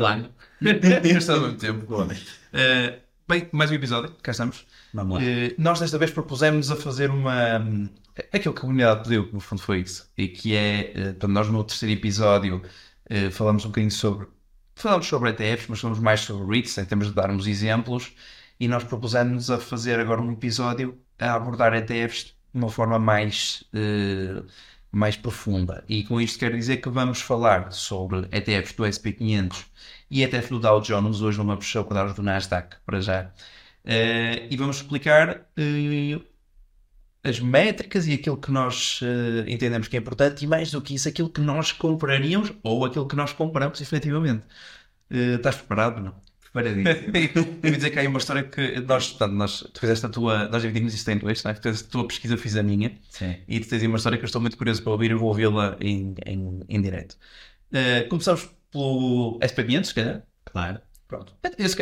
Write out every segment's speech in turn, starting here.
Olá. Ao mesmo tempo. Uh, bem, mais um episódio, cá estamos. Vamos lá. Uh, nós desta vez propusemos a fazer uma. Aquilo que a comunidade pediu, no fundo foi isso. E que é. Uh, portanto, nós no terceiro episódio uh, falamos um bocadinho sobre. Falamos sobre ETFs, mas falamos mais sobre REITs, em termos de darmos exemplos. E nós propusemos a fazer agora um episódio a abordar ETFs de uma forma mais. uh, mais profunda. E com isto quero dizer que vamos falar sobre ETFs do SP500 e ETF do Dow Jones. Hoje vamos abordar os do Nasdaq, para já. Eh, e vamos explicar eh, as métricas e aquilo que nós eh, entendemos que é importante e mais do que isso, aquilo que nós compraríamos ou aquilo que nós compramos efetivamente. Estás preparado? Não? Preparadíssimo. Eu ia dizer que há aí uma história que nós, portanto, nós, tu fizeste a tua, nós dividimos isto em dois, não é? Tu fizeste a tua pesquisa, fiz a minha. Sim. E tu tens aí uma história que eu estou muito curioso para ouvir e vou ouvi-la em, em, em direto. Eh, começamos pelo SP500, se calhar. Claro. Pronto.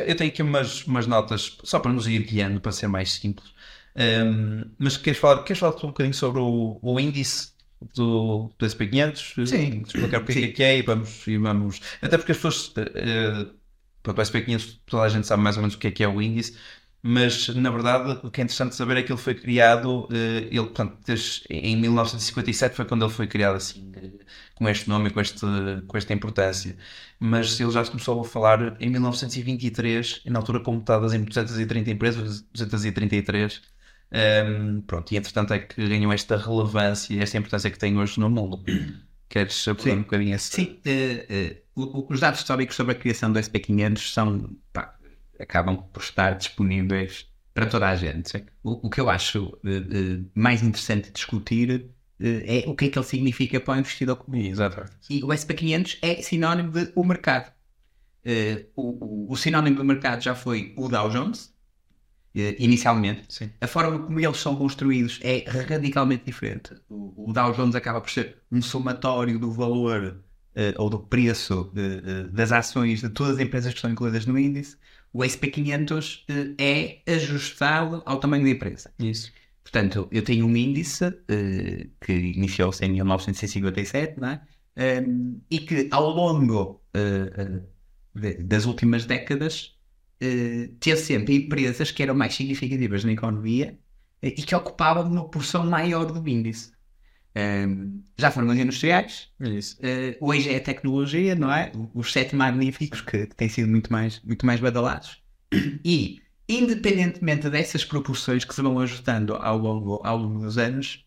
Eu, tenho aqui umas, umas notas só para nos ir guiando, para ser mais simples. Ehm, mas queres falar, queres falar um bocadinho sobre o, o índice do, do SP500? Sim. Explicar porque é que é e vamos, e vamos. Até porque as pessoas. eh, pronto, o SP500, toda a gente sabe mais ou menos o que é que é o índice. Mas, na verdade, o que é interessante saber é que ele foi criado, eh, ele, portanto, em 1957 foi quando ele foi criado assim, com este nome e com, este, com esta importância. Mas ele já se começou a falar em 1923, e na altura computadas em 230 empresas, 233. Ehm, pronto, e entretanto é que ganhou esta relevância esta importância que tem hoje no mundo. Queres Sim. um bocadinho esse? Sim, o- o- os dados históricos sobre a criação do SP500 são, pá, acabam por estar disponíveis para toda a gente. O, o que eu acho eh, eh, mais interessante discutir eh, é o que é que ele significa para o investidor comum. Exatamente. E o SP500 é sinónimo de o mercado. O, o- o sinónimo do mercado já foi o Dow Jones, inicialmente. Sim. A forma como eles são construídos é radicalmente diferente. O, o Dow Jones acaba por ser um somatório do valor ou do preço eh, eh, das ações de todas as empresas que estão incluídas no índice. O SP500 eh, é ajustado ao tamanho da empresa. Isso. Portanto, eu tenho um índice eh, que iniciou-se em 1957, não é? E que ao longo eh, eh, das últimas décadas eh, teve sempre empresas que eram mais significativas na economia eh, e que ocupavam uma porção maior do índice. Já foram os industriais, eh, hoje é a tecnologia, não é? Os sete magníficos que, que têm sido muito mais, muito mais badalados. E, independentemente dessas proporções que se vão ajustando ao longo, ao longo dos anos,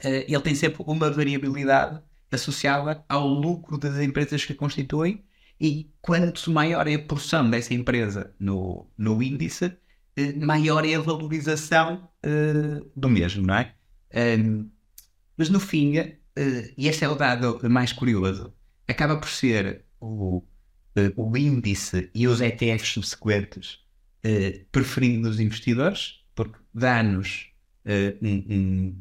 eh, ele tem sempre uma variabilidade associada ao lucro das empresas que a constituem e quanto maior é a porção dessa empresa no, no índice, eh, maior é a valorização do mesmo, não é? Ehm, mas no fim, eh, e este é o dado mais curioso, acaba por ser o, eh, o índice e os ETFs subsequentes eh, preferidos dos investidores, porque dá-nos eh, um,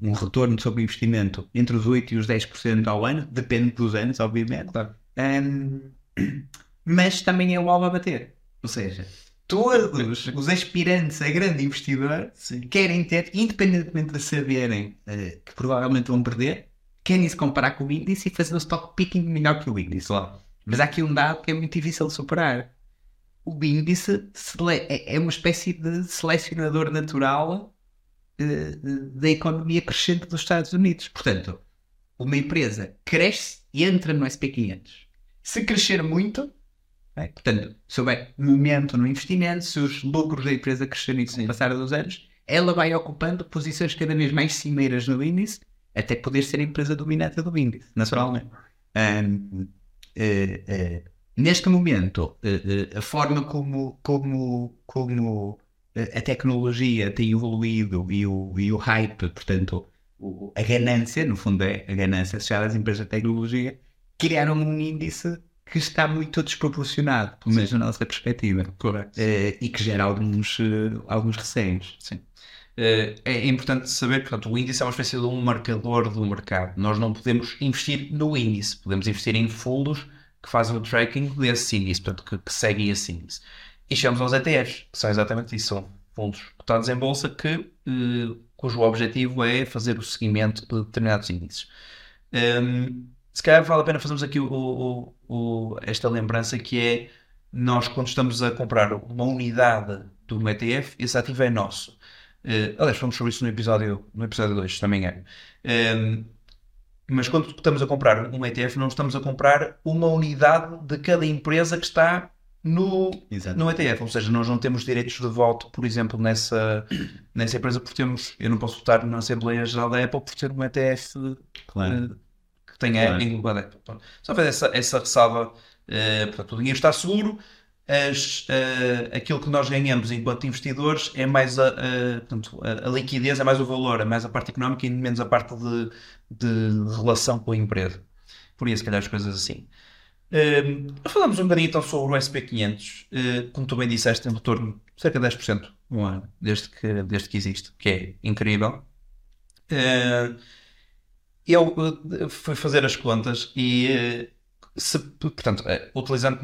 um- um retorno sobre o investimento entre os 8% e os 10% ao ano, depende dos anos, obviamente. Claro. Ahm, mas também é o alvo a bater. Ou seja, todos os aspirantes a grande investidor Sim. querem ter, independentemente de saberem eh, que provavelmente vão perder, querem se comparar com o índice e fazer o stock picking melhor que o índice. Mas há aqui um dado que é muito difícil de superar. O índice é é uma espécie de selecionador natural eh, da economia crescente dos Estados Unidos. Portanto, uma empresa cresce e entra no SP500. Se crescer muito, é, portanto, se houver momento no investimento, se os lucros da empresa crescerem com o passar dos anos, ela vai ocupando posições cada vez mais cimeiras no índice, até poder ser a empresa dominante do índice, naturalmente. Ahm, eh, eh, neste momento, eh, a forma como, como, como a tecnologia tem evoluído e o, e o hype, portanto, a ganância, no fundo é a ganância associada às empresas de tecnologia, criaram um índice que está muito desproporcionado, pelo menos na nossa perspectiva, Correto. eh, e que gera alguns, eh, alguns receios. Sim. Eh, é importante saber que portanto, o índice é uma espécie de um marcador do mercado. Nós não podemos investir no índice, podemos investir em fundos que fazem o tracking desse índice, portanto, que, que seguem esse índice. E chegamos aos ETFs, que são exatamente isso, são fundos cotados em bolsa que, cujo objetivo é fazer o seguimento de determinados índices. Um, se calhar vale a pena fazermos aqui o, o- o- esta lembrança que é nós quando estamos a comprar uma unidade de um ETF, esse ativo é nosso. Eh, aliás, falamos sobre isso no episódio, no episódio 2, se não me engano. Um, mas quando estamos a comprar um ETF, não estamos a comprar uma unidade de cada empresa que está no, Exato. no ETF. Ou seja, nós não temos direitos de voto, por exemplo, nessa, nessa empresa, porque temos. Eu não posso votar na Assembleia Geral da Apple por ter um ETF Claro. que tenha Claro. englobado. Pronto. Só fazer essa, essa ressalva. eh, portanto, o dinheiro está seguro. As, eh, aquilo que nós ganhamos enquanto investidores é mais a, a- portanto, a, a liquidez, é mais o valor, é mais a parte económica e menos a parte de, de relação com a empresa. Por isso, se calhar, as coisas assim. Eh, falamos um bocadinho então sobre o SP500. Eh, como tu bem disseste, tem um retorno de cerca de 10% no ano, desde que, desde que existe, que é incrível. Eh, eu eh, fui fazer as contas e, eh, se, portanto, eh, utilizando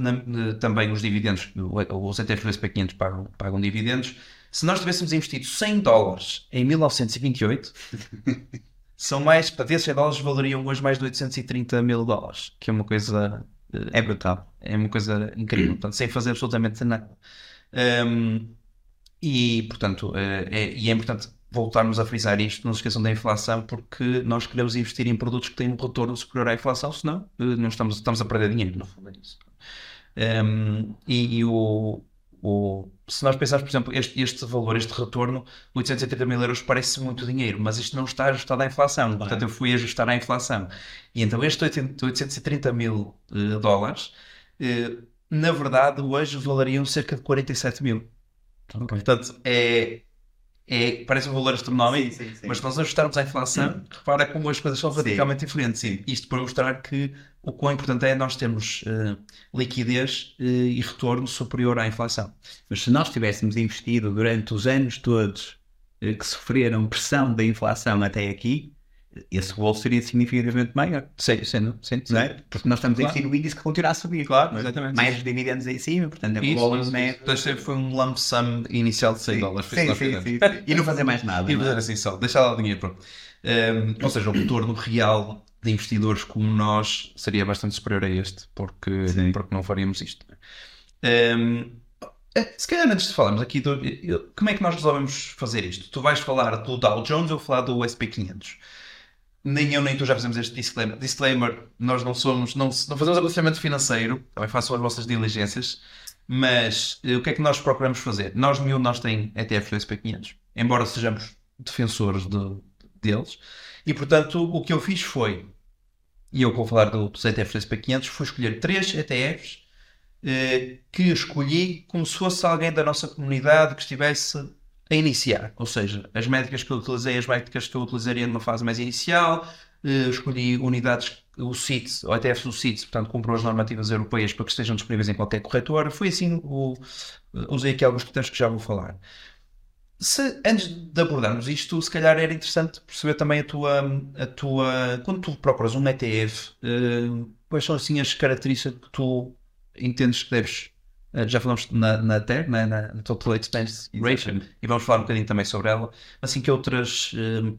também os dividendos, os ETFs do SP500 pagam, pagam dividendos, se nós tivéssemos investido 100 dólares em 1928, são mais, para esses 100 dólares valeriam hoje mais de 830 mil dólares, que é uma coisa É brutal. é uma coisa incrível, portanto, sem fazer absolutamente nada. Um, e, portanto, eh, é, e é importante voltarmos a frisar isto, não se esqueçam da inflação, porque nós queremos investir em produtos que têm um retorno superior à inflação, senão eh, não estamos, estamos a perder dinheiro, no fundo é isso. Um, e e o, o- se nós pensarmos, por exemplo, este, este valor, este retorno, 880 mil euros parece muito dinheiro, mas isto não está ajustado à inflação. Portanto, eu fui ajustar à inflação. E então, estes 80 830 mil eh, dólares, eh, na verdade, hoje valeriam cerca de 47 mil. Portanto, é, é, parece um valor astronómico, Sim, sim, sim. mas se nós ajustarmos à inflação, repara como as coisas são radicalmente diferentes. Sim. Isto para mostrar que o quão importante é nós termos eh, liquidez eh, e retorno superior à inflação. Mas se nós tivéssemos investido durante os anos todos eh, que sofreram pressão da inflação até aqui, esse rolo seria significativamente maior. Sim, sim, sim. Não é? Porque nós estamos a Claro. investir no índice que continua a subir. Claro, é? exatamente. Mais os dividendos em cima, portanto, é rolo isso. Então, foi um lump sum inicial de 100 dólares. Sim, sim, sim, sim. E não fazer mais nada. E é? fazer assim só, deixar lá o dinheiro pronto. Um, ou seja, o retorno real de investidores como nós seria bastante superior a este, porque, Sim. porque não faríamos isto. Um, eh, se calhar antes de falarmos aqui, do, eu- como é que nós resolvemos fazer isto? Tu vais falar do Dow Jones ou falar do SP500? Nem eu nem tu já fizemos este disclaimer. Disclaimer, nós não somos, não, não fazemos aconselhamento financeiro, também façam as vossas diligências, mas eh, o que é que nós procuramos fazer? Nós, nenhum nós tem ETF do SP500, embora sejamos defensores de- deles, e portanto o que eu fiz foi, e eu vou falar do, dos ETFs do SP500, foi escolher três ETFs eh, que escolhi como se fosse alguém da nossa comunidade que estivesse a iniciar. Ou seja, as métricas que eu utilizei, as métricas que eu utilizaria numa fase mais inicial, eh, escolhi unidades, o CITES, o ETF do CITES, portanto, comprou as normativas europeias para que estejam disponíveis em qualquer corretora. Foi assim, o, usei aqui alguns critérios que já vou falar. Se, antes de abordarmos isto, se calhar era interessante perceber também a tua, a tua quando tu procuras um ETF, eh, quais são assim as características que tu entendes que deves eh, já falamos na, na TER, na, na Total Expense Ratio, e vamos falar um bocadinho também sobre ela, assim que outras eh,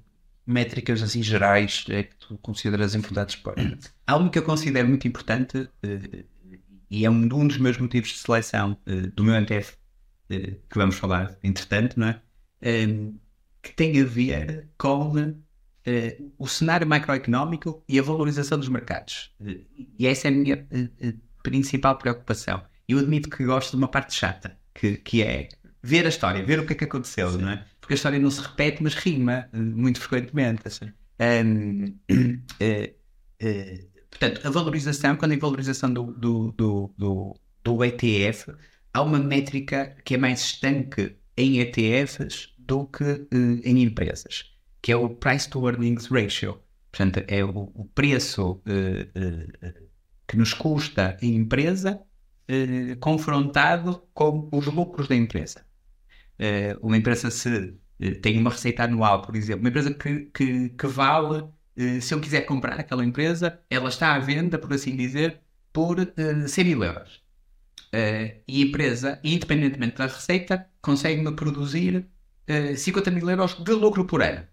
métricas assim gerais é que tu consideras importantes para Algo que eu considero muito importante eh, e é um, um dos meus motivos de seleção eh, do meu NTF, eh, que vamos falar entretanto, não é? Eh, que tem a ver com eh, o cenário macroeconómico e a valorização dos mercados. Eh, e essa é a minha eh, eh, principal preocupação. Eu admito que gosto de uma parte chata, que, que é ver a história, ver o que é que aconteceu, não é? Porque a história não se repete, mas rima eh, muito frequentemente. Um, eh, eh, portanto, a valorização, quando é valorização do, do, do, do, do ETF, há uma métrica que é mais estanque em ETFs do que eh, em empresas, que é o Price to Earnings Ratio. Portanto, é o, o preço eh, que nos custa a empresa eh, confrontado com os lucros da empresa. Eh, uma empresa se eh, tem uma receita anual, por exemplo, uma empresa que, que, que vale, se eu quiser comprar aquela empresa, ela está à venda, por assim dizer, por eh, 100 mil euros. E a empresa, independentemente da receita, consegue-me produzir eh, 50 mil euros de lucro por ano.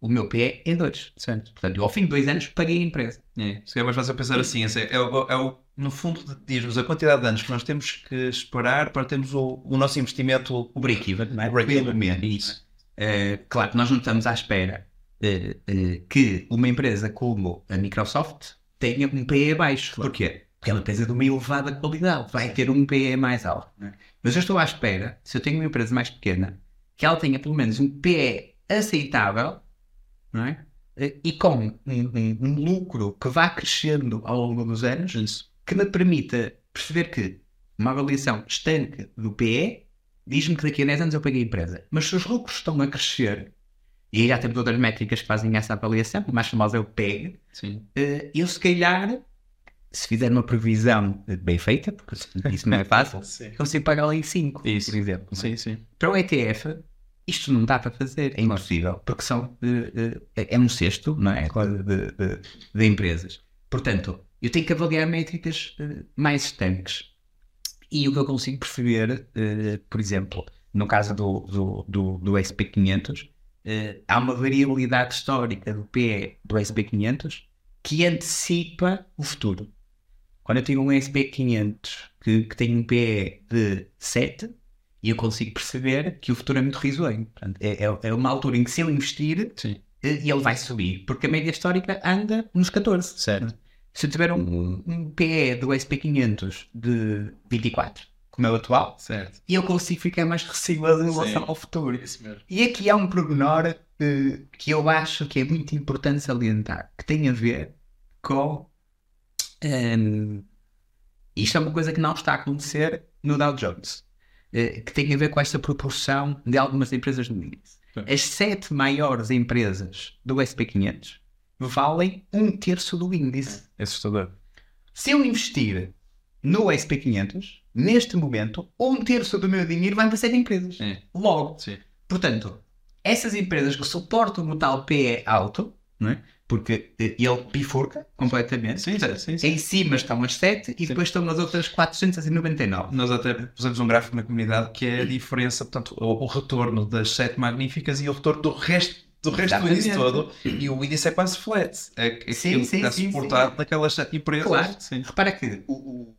o meu PE dois. Certo. Portanto, eu, ao fim de dois anos paguei a empresa. É, se é mais fácil pensar assim, é, é o, é o- no fundo, diz-nos a quantidade de anos que nós temos que esperar para termos o, o nosso investimento. O break-even, não é? O break-even. Isso. Eh, claro que nós não estamos à espera eh, eh, que uma empresa como a Microsoft tenha um PE baixo. Porquê? Porque é uma empresa de uma elevada qualidade. Vai ter um PE mais alto. é? Mas eu estou à espera, se eu tenho uma empresa mais pequena, que ela tenha pelo menos um PE aceitável não é? E com um, um- um lucro que vá crescendo ao longo dos anos que me permita perceber que uma avaliação estanque do PE diz-me que daqui a 10 anos eu paguei a empresa. Mas se os lucros estão a crescer, e aí já temos outras métricas que fazem essa avaliação, o mais famoso é o PEG, Sim. eh, eu se calhar, se fizer uma previsão eh, bem feita, porque isso não é fácil, consigo pagar lá em 5, Isso. por exemplo. é? Sim, sim. Para o ETF, isto não dá para fazer, é impossível, porque são, eh, eh, é um cesto não é? de- de- de empresas. Portanto, eu tenho que avaliar métricas eh, mais estanques. E o que eu consigo perceber, eh, por exemplo, no caso do, do, do, do SP500, eh, há uma variabilidade histórica do PE do SP500 que antecipa o futuro. Quando eu tenho um SP500 que, que tem um PE de 7, e eu consigo perceber que o futuro é muito risonho. É, é- é uma altura em que se eu investir, Sim. ele vai subir, porque a média histórica anda nos 14. Certo. Se eu tiver um, um PE do SP500 de 24, como é o atual, Certo. eu consigo ficar mais receoso em relação ao futuro. Mesmo. E aqui há um pormenor eh, que eu acho que é muito importante salientar, que tem a ver com. ehm, isto é uma coisa que não está a acontecer no Dow Jones, eh, que tem a ver com esta proporção de algumas empresas no índice. As sete maiores empresas do SP500 valem um terço do índice. É assustador. Se eu investir no SP500, neste momento, um terço do meu dinheiro vai para sete empresas. É. Logo, Sim. Portanto, essas empresas que suportam o tal PE alto, não é? porque eh, ele bifurca completamente. Sim, sim, sim. Em cima estão as 7 e depois estão as outras 499. Nós até pusemos um gráfico na comunidade que é a diferença, portanto, o, o retorno das sete magníficas e o retorno do resto do resto do índice Exatamente. todo. E o índice é quase flat. É aquilo Sim, que sim, está sim, suportado sim. naquelas sete empresas. Claro. Sim. Repara que o, o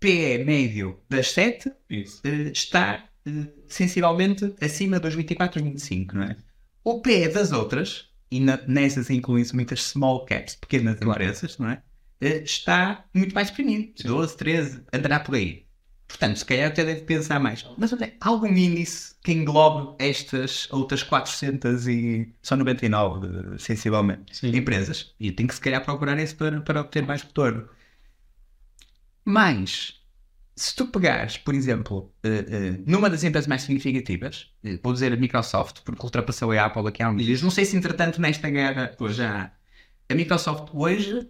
PE médio das 7 Isso. eh, está eh, sensivelmente acima dos 24 e 25, não é? O PE das outras, e na, nessas incluem-se muitas small caps, pequenas empresas, não é? Eh, está muito mais pequenino, 12, 13, andará por aí. Portanto, se calhar até deve pensar mais. Mas é? Há algum índice que englobe estas outras 400 e só 99, eh, sensivelmente, Sim. empresas? E tem que se calhar procurar esse para, para obter mais retorno. Mas, se tu pegares, por exemplo, eh, eh, numa das empresas mais significativas, eh, vou dizer a Microsoft, porque ultrapassou a Apple aqui há uns dias, não sei se entretanto nesta guerra já. A Microsoft hoje,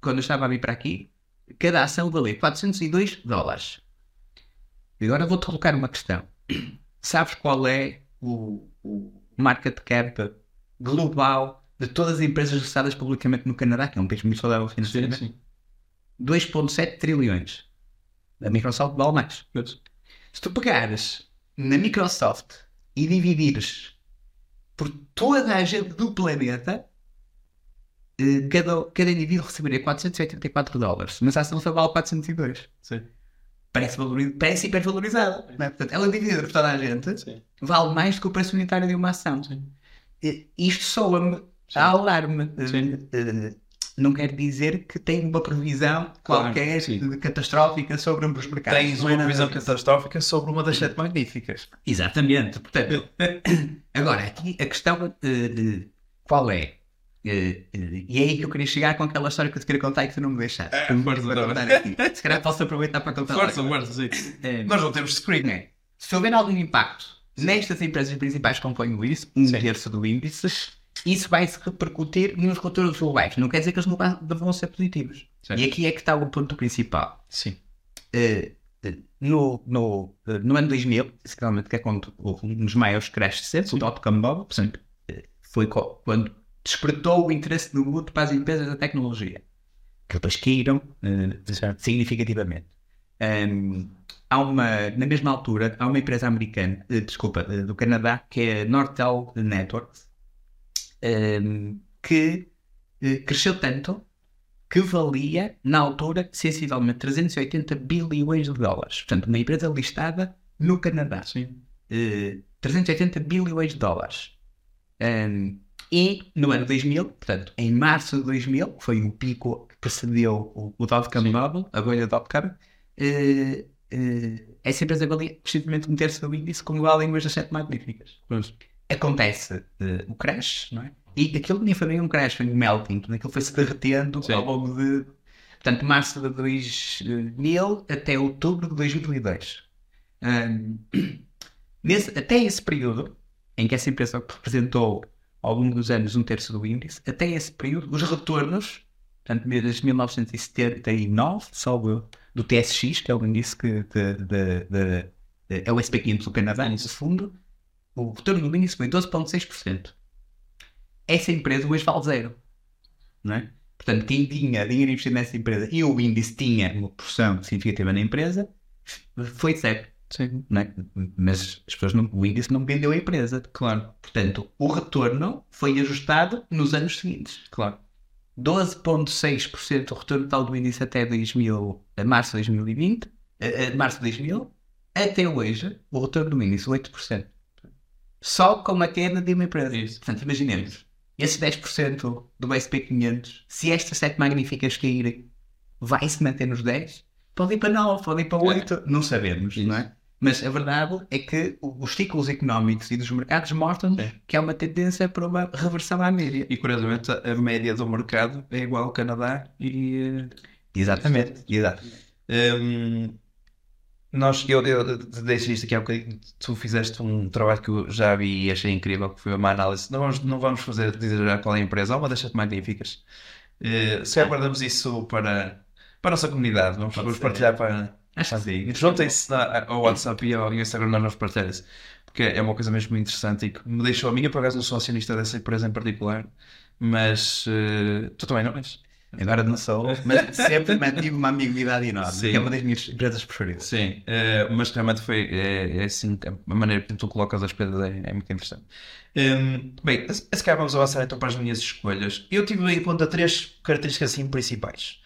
quando eu estava a vir para aqui, cada ação valia 402 dólares. E agora vou-te colocar uma questão. Sabes qual é o, o market cap global de todas as empresas listadas publicamente no Canadá, que é um país muito saudável financeiramente? Sim. 2,7 trilhões. A Microsoft vale mais. Se tu pegares na Microsoft e dividires por toda a gente do planeta, eh, cada, cada indivíduo receberia 484 dólares, mas a ação só vale 402. Sim. Parece, parece hipervalorizada. não é? Portanto, ela dividida por toda a gente Sim. vale mais do que o preço unitário de uma ação. E Isto soa-me a alarme. Eh, eh, Não quer dizer que tem uma previsão Claro, qualquer sim. catastrófica sobre os mercados. Tens é uma nada visão disso. catastrófica sobre uma das sete magníficas. Exatamente. Portanto, agora, aqui a questão eh, de qual é? Eh, eh, e é aí que eu queria chegar com aquela história que eu te queria contar e que tu não me deixaste. força, Para tá contar aqui. Se calhar posso aproveitar para contar. Força, força, sim. Eh, Nós não temos screen. é, se houver algum impacto nestas empresas principais que compõem o índice, um Sim. terço do índice, isso vai se repercutir nos retornos globais. Não quer dizer que eles não vão ser positivos. Certo. E aqui é que está o ponto principal. Sim. Eh, no, no, no ano 2000, realmente que é quando um dos maiores crashes de sempre, o dot-com bubble, foi quando despertou o interesse do mundo para as empresas da tecnologia, que depois caíram eh, significativamente. Ahm, há uma, na mesma altura, há uma empresa americana, eh, desculpa, eh, do Canadá, que é a Nortel Networks, ehm, que cresceu tanto que valia, na altura, sensivelmente 380 bilhões de dólares. Portanto, uma empresa listada no Canadá. Sim. Eh, 380 bilhões de dólares. Ehm, e no ano 2000, portanto, em março de 2000, que foi o pico que precedeu o, o dot-com bubble, a bolha dot-com, eh, eh, essa empresa valia precisamente um terço do índice como igual em uma das sete magníficas. Acontece eh, o crash, não é? E aquilo nem foi bem um crash, foi um melting, aquilo foi-se derretendo Sim. ao longo de, portanto, março de 2000 até outubro de 2002. Ahm, nesse, até esse período, em que essa empresa representou ao longo dos anos um terço do índice, até esse período, os retornos, portanto, desde 1979, salvo do TSX, que é o índice que de, de, de- é o SP500 do Canadá, nesse fundo, o retorno do índice foi 12,6%. Essa empresa hoje vale zero. Não é? Portanto, quem tinha dinheiro investido nessa empresa e o índice tinha uma porção significativa na empresa, foi zero. Sim. É? Mas as pessoas não, o índice não vendeu a empresa. Claro, Portanto, o retorno foi ajustado nos anos seguintes. claro. 12,6% o retorno total do índice até 2000, a março de 2020, a, a março de 2000, até hoje, o retorno do índice 8%. Só com a queda de uma empresa. Isso. Portanto, imaginemos, esse 10% do SP500, se estas 7 magníficas caírem, vai se manter nos 10? Pode ir para 9, pode ir para 8, não sabemos, Isso. não é? Mas a verdade é que os ciclos económicos e dos mercados mostram Sim. que há uma tendência para uma reversão à média. E curiosamente a média do mercado é igual ao Canadá e eh, Exatamente, exato. Hum, nós, eu, eu deixo isto aqui há um bocadinho. Tu fizeste um trabalho que eu já vi e achei incrível, que foi uma análise. Não vamos, não vamos fazer dizer já qual é a empresa, há uma das magníficas. Uh, se guardamos isso para, para a nossa comunidade, vamos, partilhar para. Acho que sim. Juntem-se ao WhatsApp e ao Instagram, vamos partilhar isso. Porque é uma coisa mesmo interessante e que me deixou a minha, por acaso não sou acionista dessa empresa em particular, mas uh, tu também não és. Agora não sou, mas sempre mantive uma amiguidade enorme, Sim. que é uma das minhas empresas preferidas. Sim, eh, mas realmente foi é, é assim, a maneira que tu colocas as coisas é, é muito interessante. Hum, bem, se calhar vamos avançar então para as minhas escolhas. Eu tive em conta três características assim principais.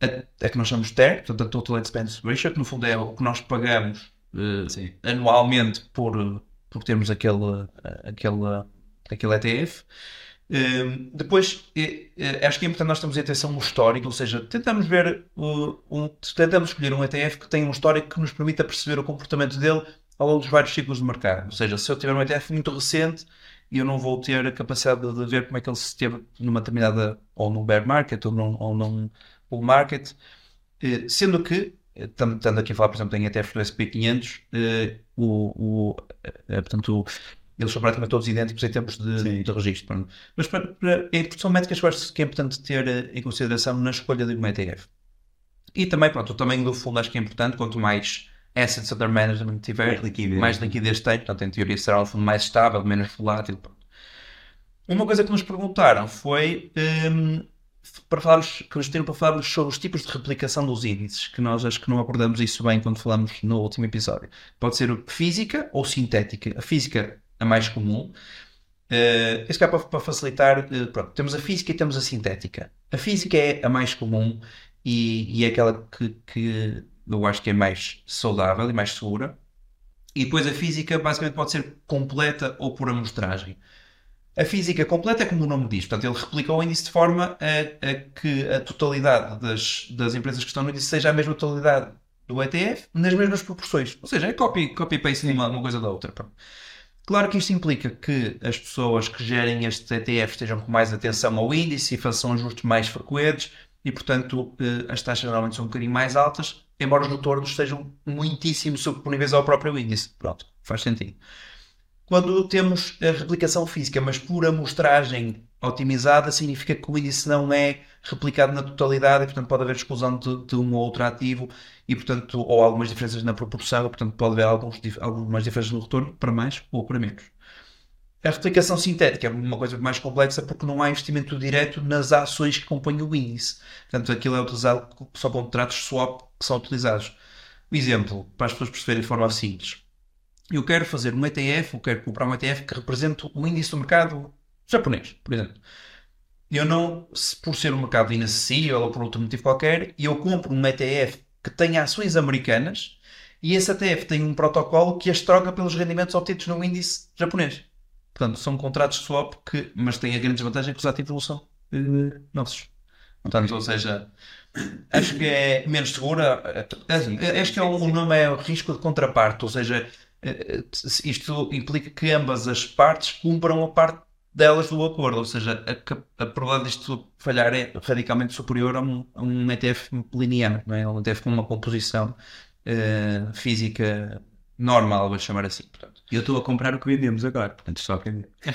A, a que nós chamamos TER, portanto a Total Expense Ratio, que no fundo é o que nós pagamos eh, anualmente por, por termos aquele, aquele, aquele ETF. Hum, depois, eh, eh, acho que é importante nós termos atenção no histórico, ou seja, tentamos ver, uh, um, tentamos escolher um ETF que tenha um histórico que nos permita perceber o comportamento dele ao longo dos vários ciclos de mercado. Ou seja, se eu tiver um ETF muito recente, eu não vou ter a capacidade de, de ver como é que ele se teve numa determinada, ou num bear market, ou num, ou num bull market, Eh, sendo que, eh, estando aqui a falar, por exemplo, em ETFs do SP500, eh, o, o, portanto, eles são praticamente todos idênticos em termos de, Sim. de registro. pronto. Mas para, para, são métricas que eu acho que é importante ter em consideração na escolha de ETF. E também, pronto, o tamanho do fundo acho que é importante, quanto mais assets under management tiver, Mais liquidez. mais liquidez tem, portanto, em teoria será um fundo mais estável, menos volátil. pronto. Uma coisa que nos perguntaram foi hum, para falarmos, que nos pediram para falarmos sobre os tipos de replicação dos índices, que nós acho que não abordamos isso bem quando falamos no último episódio. Pode ser física ou sintética. A física é mais comum. Uh, isso cá para, para facilitar, uh, pronto, temos a física e temos a sintética. A física é a mais comum e, e é aquela que, que eu acho que é mais saudável e mais segura. E depois a física basicamente pode ser completa ou por amostragem. A física completa é como o nome diz, portanto, ele replica o índice de forma a, a que a totalidade das, das empresas que estão no índice seja a mesma totalidade do ETF, nas mesmas proporções. Ou seja, é copy, copy de uma, uma coisa da outra. Claro que isto implica que as pessoas que gerem estes ETFs estejam com mais atenção ao índice e façam ajustes mais frequentes e, portanto, eh, as taxas normalmente são um bocadinho mais altas, embora os retornos sejam muitíssimo sobreponíveis ao próprio índice. Pronto, faz sentido. Quando temos a replicação física, mas por amostragem otimizada, significa que o índice não é replicado na totalidade e, portanto, pode haver exclusão de, de um ou outro ativo e, portanto, ou algumas diferenças na proporção, e, portanto, pode haver alguns, algumas diferenças no retorno para mais ou para menos. A replicação sintética é uma coisa mais complexa porque não há investimento direto nas ações que compõem o índice. Portanto, aquilo é utilizado só com contratos swap que são utilizados. Um exemplo, para as pessoas perceberem de forma simples. Eu quero fazer um ETF, eu quero comprar um ETF que represente o índice do mercado japonês, por exemplo. Eu não, se por ser um mercado inacessível ou por outro motivo qualquer, eu compro um ETF que tenha ações americanas e esse ETF tem um protocolo que as troca pelos rendimentos obtidos no índice japonês. Portanto, são contratos de swap que, mas têm a grande desvantagem que os ativos são uh, nossos. Portanto, ou seja, acho que é menos segura. Acho que é um, o nome é o risco de contraparte, ou seja, eh, isto implica que ambas as partes cumpram a parte delas do acordo, ou seja, a, a probabilidade disto falhar é radicalmente superior a um, a um ETF linear, não é? um ETF com uma composição uh, física normal, vou chamar assim. Portanto. Eu estou a comprar o que vendemos agora, portanto só vender.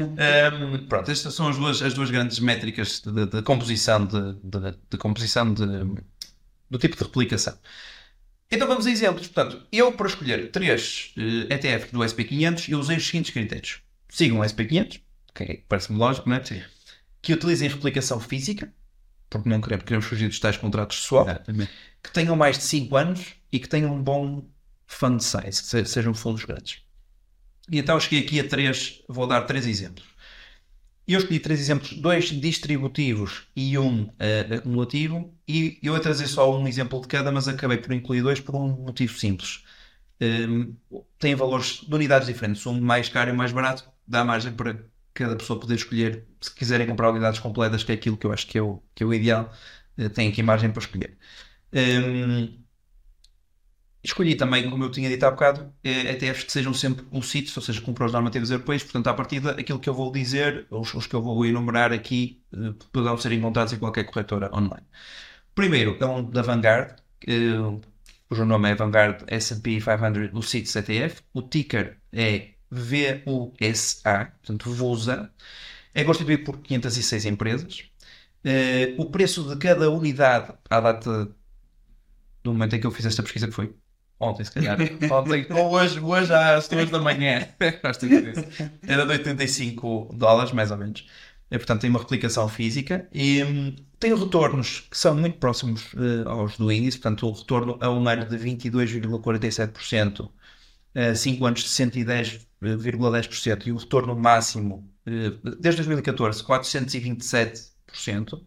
um, pronto, estas são as duas, as duas grandes métricas de, de composição, de, de, de composição de, do tipo de replicação. Então vamos a exemplos. Portanto, eu para escolher três uh, eh, ETFs do SP500, eu usei os seguintes critérios. Sigam o SP500, que parece-me lógico, não é? Sim. Que utilizem replicação física, porque não queremos, queremos fugir dos tais contratos de swap, que tenham mais de 5 anos e que tenham um bom fund size, que sejam fundos grandes. E então cheguei aqui a três, vou dar três exemplos. Eu escolhi três exemplos, dois distributivos e um uh, acumulativo, e eu ia trazer só um exemplo de cada, mas acabei por incluir dois por um motivo simples. Um, ehm, têm valores de unidades diferentes, um mais caro e um mais barato, dá margem para cada pessoa poder escolher, se quiserem comprar unidades completas, que é aquilo que eu acho que é o, que é o ideal, uh, tem aqui margem para escolher. Um, ehm, Escolhi também, como eu tinha dito há bocado, ETFs que sejam sempre um sítio, ou seja, cumpram as normativas europeias, portanto, à partida, aquilo que eu vou dizer, os, os que eu vou enumerar aqui, eh, poderão ser encontrados em qualquer corretora online. Primeiro é um da Vanguard, cujo nome é Vanguard S&P 500 UCITS ETF, o ticker é VUSA, portanto, VUSA, é constituído por 506 empresas, o preço de cada unidade à data do momento em que eu fiz esta pesquisa, que foi ontem, se calhar. ontem, ou hoje, hoje às 3 da manhã. Era de 85 dólares, mais ou menos. E, portanto, tem uma replicação física e hum, tem retornos que são muito próximos uh, aos do índice. Portanto, o retorno a um ano de 22,47%, a 5 anos de 110,10% e o retorno máximo uh, desde 2014, 427%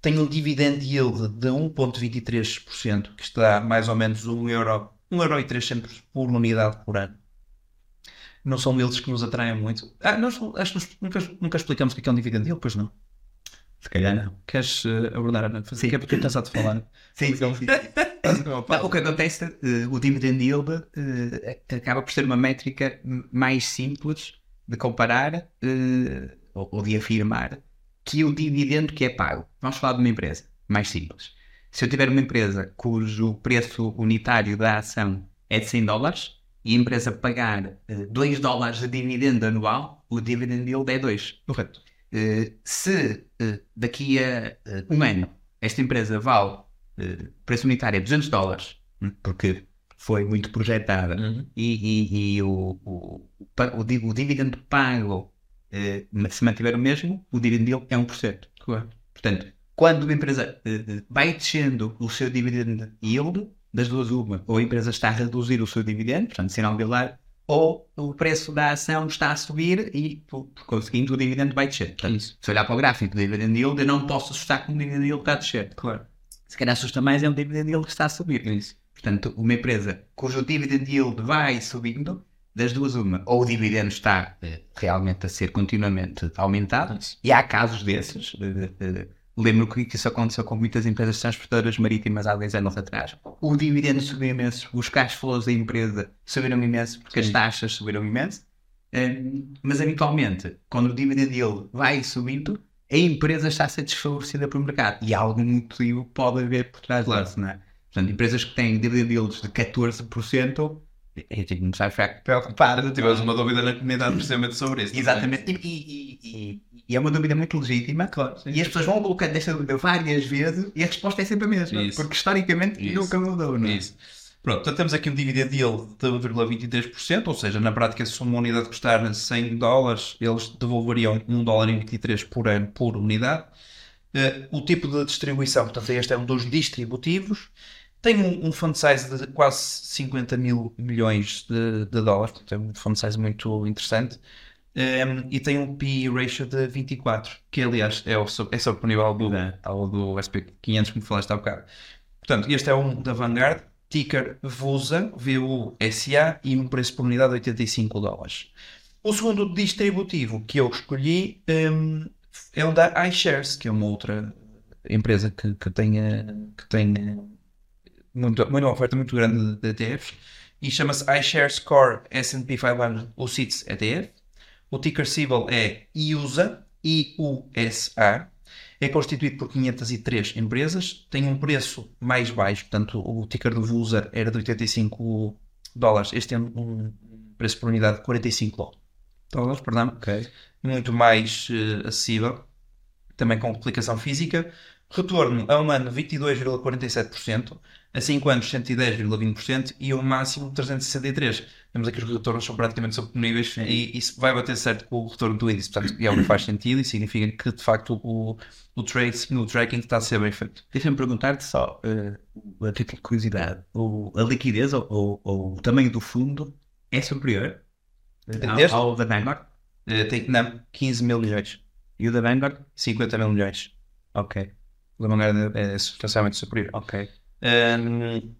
tem um dividend yield de 1,23%, que está mais ou menos 1 euro, 1 euro e 3 centos por unidade por ano. Não são eles que nos atraem muito. Ah, nós acho que nunca, nunca explicamos o que é um dividend yield, pois não. Se calhar não. Queres uh, abordar, Ana? Sim. Que é porque estás a te falar. sim, sim, sim. não, o que acontece, uh, o dividend yield uh, acaba por ser uma métrica mais simples de comparar ou, ou de afirmar que o dividendo que é pago. Vamos falar de uma empresa mais simples. Se eu tiver uma empresa cujo preço unitário da ação é de 100 dólares e a empresa pagar 2 uh, dólares de dividendo anual, o dividend yield é 2. Correto. Uh, se uh, daqui a um ano esta empresa vale preço unitário é 200 dólares, hum, porque foi muito projetada uhum. e, e, e o, o, o, o, dividendo pago eh, se mantiver o mesmo, o dividend yield é 1%. Claro. Portanto, quando uma empresa uh, vai descendo o seu dividend yield, das duas uma, ou a empresa está a reduzir o seu dividendo, portanto, sinal de lar, ou o preço da ação está a subir e, por, conseguinte, o dividendo vai descer. Portanto, Isso. se olhar para o gráfico do dividend yield, eu não posso assustar com o dividend yield está a descer. Claro. Se calhar assusta mais é um dividend yield que está a subir. Isso. Portanto, uma empresa cujo dividend yield vai subindo, das duas, uma, ou o dividendo está uh, realmente a ser continuamente aumentado, e há casos desses. Uh, lembro que isso aconteceu com muitas empresas transportadoras marítimas há 10 anos atrás. O dividendo subiu imenso, os cash flows da empresa subiram imenso, porque Sim. as taxas subiram imenso. mas habitualmente, quando o dividend yield vai subindo, a empresa está a ser desfavorecida pelo mercado. E algum motivo pode haver por trás disso, não é? Portanto, empresas que têm dividend yields de 14% eu tenho que começar a ficar preocupado. Tivemos uma dúvida na comunidade precisamente sobre isso. Exatamente. E, e, e, e, é uma dúvida muito legítima. Claro, e as pessoas vão colocando esta dúvida várias vezes e a resposta é sempre a mesma. Isso. Porque historicamente isso. nunca mudou, não é? Isso. Pronto, então temos aqui um dividend yield de 1,23%, ou seja, na prática, se uma unidade custar 100 dólares, eles devolveriam 1 dólar e 23 por ano por unidade. Uh, o tipo de distribuição, portanto, este é um dos distributivos. Tem um, um fund size de quase 50 mil milhões de, de dólares, portanto é um fund size muito interessante. Um, e tem um PE ratio de 24, que aliás é, o, é sobre o nível do, ao do SP500 que me falaste há bocado. Portanto, este é um da Vanguard, ticker VUSA, VUSA, e um preço por unidade de 85 dólares. O segundo distributivo que eu escolhi um, é o da iShares, que é uma outra empresa que, que tem, que tem muito, uma oferta muito grande de ETFs e chama-se iShares Core S&P 500 UCITS ETF. O ticker symbol é IUSA, I-U-S-A. É constituído por 503 empresas, tem um preço mais baixo, portanto o ticker do VUSA era de 85 dólares, este tem um preço por unidade de 45 dólares, perdão, okay. muito mais uh, acessível, também com aplicação física. Retorno a um ano 22,47%, a 5 anos 110,20% e o máximo 363%. Temos aqui os retornos são praticamente subponíveis e isso vai bater certo com o retorno do índice. Portanto, é o que faz sentido e significa que de facto o, o, trade, o tracking está a ser bem feito. Deixa-me perguntar-te só, uh, a título de curiosidade, o, a liquidez ou, ou, ou, o tamanho do fundo é superior ao, ao da Vanguard? Uh, tem, não, 15 mil milhões. E o da Vanguard? 50 mil milhões. Ok. O da Vanguard é substancialmente superior. Ok. Um,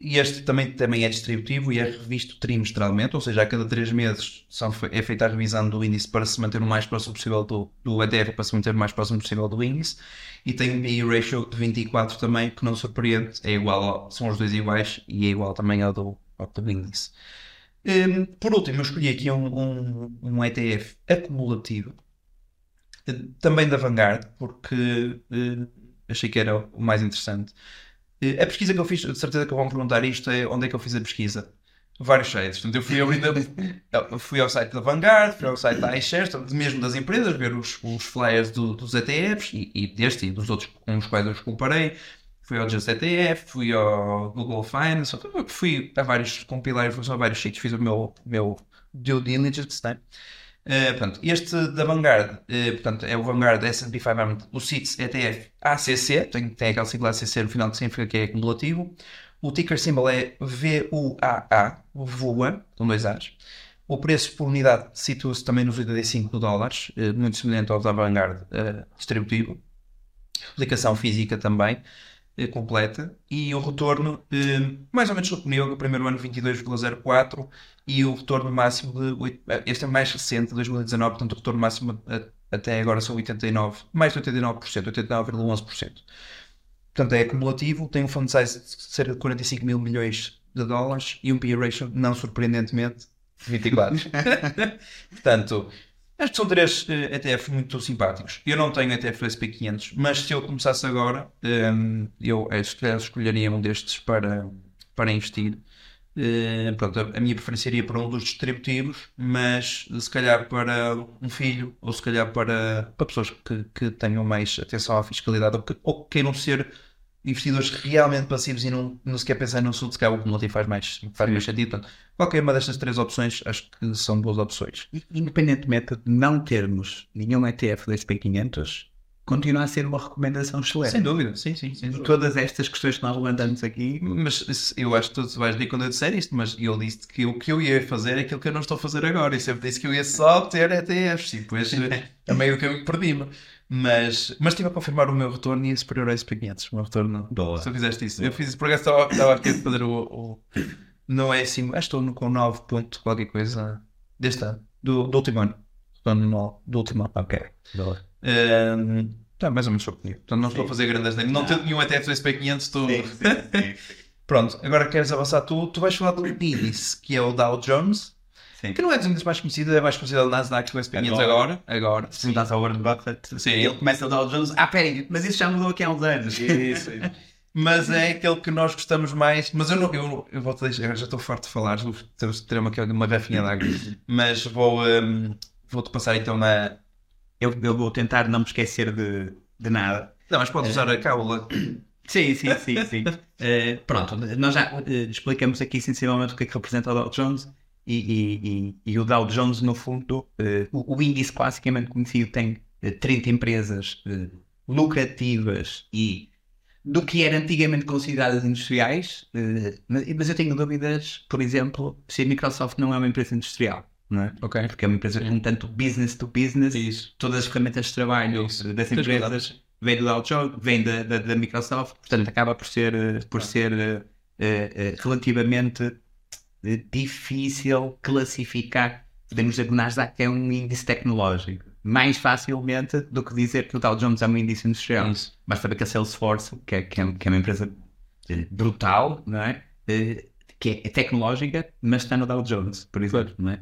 e este também, também é distributivo e é revisto trimestralmente, ou seja, a cada três meses são, é feita a revisão do índice para se manter o mais próximo possível do, do ETF, para se manter o mais próximo possível do índice. E tem um ratio de 24 também, que não surpreende, é igual ao, são os dois iguais e é igual também ao do, ao do índice. Um, por último, eu escolhi aqui um, um, um ETF acumulativo, também da Vanguard, porque uh, achei que era o mais interessante. A pesquisa que eu fiz, de certeza que vão perguntar isto, é onde é que eu fiz a pesquisa. Vários sites. Portanto, eu fui, eu fui ao site da Vanguard, fui ao site da iShares, mesmo das empresas, ver os, os flyers do, dos ETFs e, e, deste e dos outros com os quais eu os comparei. Fui ao Just ETF, fui ao Google Finance, fui a vários compilar fui a vários sites, fiz o meu, meu due diligence, né? Uh, portanto, este da Vanguard, uh, portanto, é o Vanguard S&P 500, o CITES ETF ACC, tem, tem aquela sigla ACC no final que significa que é acumulativo. O ticker symbol é VUAA, VUA, com dois A's. O preço por unidade situa-se também nos 85 dólares, uh, muito semelhante ao da Vanguard distributivo. Aplicação física também completa e o retorno mais ou menos disponível no primeiro ano 22,04 e o retorno máximo de 8, este é mais recente, 2019, portanto o retorno máximo até agora são 89, mais de 89%, 89,11%. Portanto é acumulativo, tem um fund size de cerca de 45 mil milhões de dólares e um PE ratio, não surpreendentemente, 24. portanto, estes são três uh, eh, ETFs muito simpáticos. Eu não tenho ETF do SP500, mas se eu começasse agora, um, ehm, eu escolheria um destes para, para investir. Uh, pronto, a, a, minha preferência iria para um dos distributivos, mas se calhar para um filho, ou se calhar para, para pessoas que, que tenham mais atenção à fiscalidade ou que, ou que queiram ser investidores realmente passivos e não, não sequer pensar no sul, se calhar o multi faz mais, faz mais sentido. Portanto, qualquer uma destas três opções acho que são boas opções. Independentemente de não termos nenhum ETF do SP500, continua a ser uma recomendação excelente. Sem dúvida, sim, sim. Sem dúvida. Todas estas questões que nós levantamos aqui. Mas eu acho que tu vais rir quando eu disser isto, mas eu disse que o que eu ia fazer é aquilo que eu não estou a fazer agora. E sempre disse que eu ia só ter ETFs. E depois a meio que eu perdi-me. Mas, mas estive a confirmar o meu retorno e é superior a SP500. O meu retorno. Boa. Se eu fizeste isso. Eu fiz isso, por acaso estava, estava aqui a fazer o, o. Não é assim. Acho que estou com 9 pontos, qualquer coisa deste ano. Do, do último ano. Retorno do último ano. Ok. Boa. Um, Está mais ou menos sobre comigo. Portanto, não sim. estou a fazer grandes nem Não, não tenho nenhum ETF do SP500, estou. Sim, sim, Pronto, agora queres avançar tu? Tu vais falar do índice, que é o Dow Jones. Sim. Que não é dos índices mais conhecidos, é mais conhecido o Nasdaq do SP500 agora. Agora. agora. Se perguntasse ao Warren Buffett, sim. ele começa o Dow Jones. Ah, peraí, mas isso já mudou aqui há uns anos. Isso, isso. mas é aquele que nós gostamos mais. Mas eu não, eu, eu vou te deixar, já estou farto de falar, vou ter uma, uma garrafinha de água. mas vou, um, vou-te passar então na. Eu, eu vou tentar não me esquecer de, de nada. Não, mas pode usar a cábula. Sim, sim, sim, sim. uh, pronto, nós já uh, explicamos aqui sensivelmente o que é que representa o Dow Jones e, e, e, e o Dow Jones, no fundo, uh, o, o, índice classicamente conhecido tem 30 empresas lucrativas e do que era antigamente consideradas industriais, mas eu tenho dúvidas, por exemplo, se a Microsoft não é uma empresa industrial. É? Ok. Porque é uma empresa com tanto business to business, Isso. todas as ferramentas de trabalho Isso. das empresas vêm do Jones, vêm da, da, da Microsoft, portanto acaba por ser, eh, por ser eh, eh, relativamente difícil classificar. Podemos dizer que o Nasdaq é um índice tecnológico mais facilmente do que dizer que o Dow Jones é um índice industrial. Isso. Basta saber que a Salesforce, que é, que é, que é uma empresa brutal, não é? Que é, tecnológica, mas está no Dow Jones, por exemplo, não é?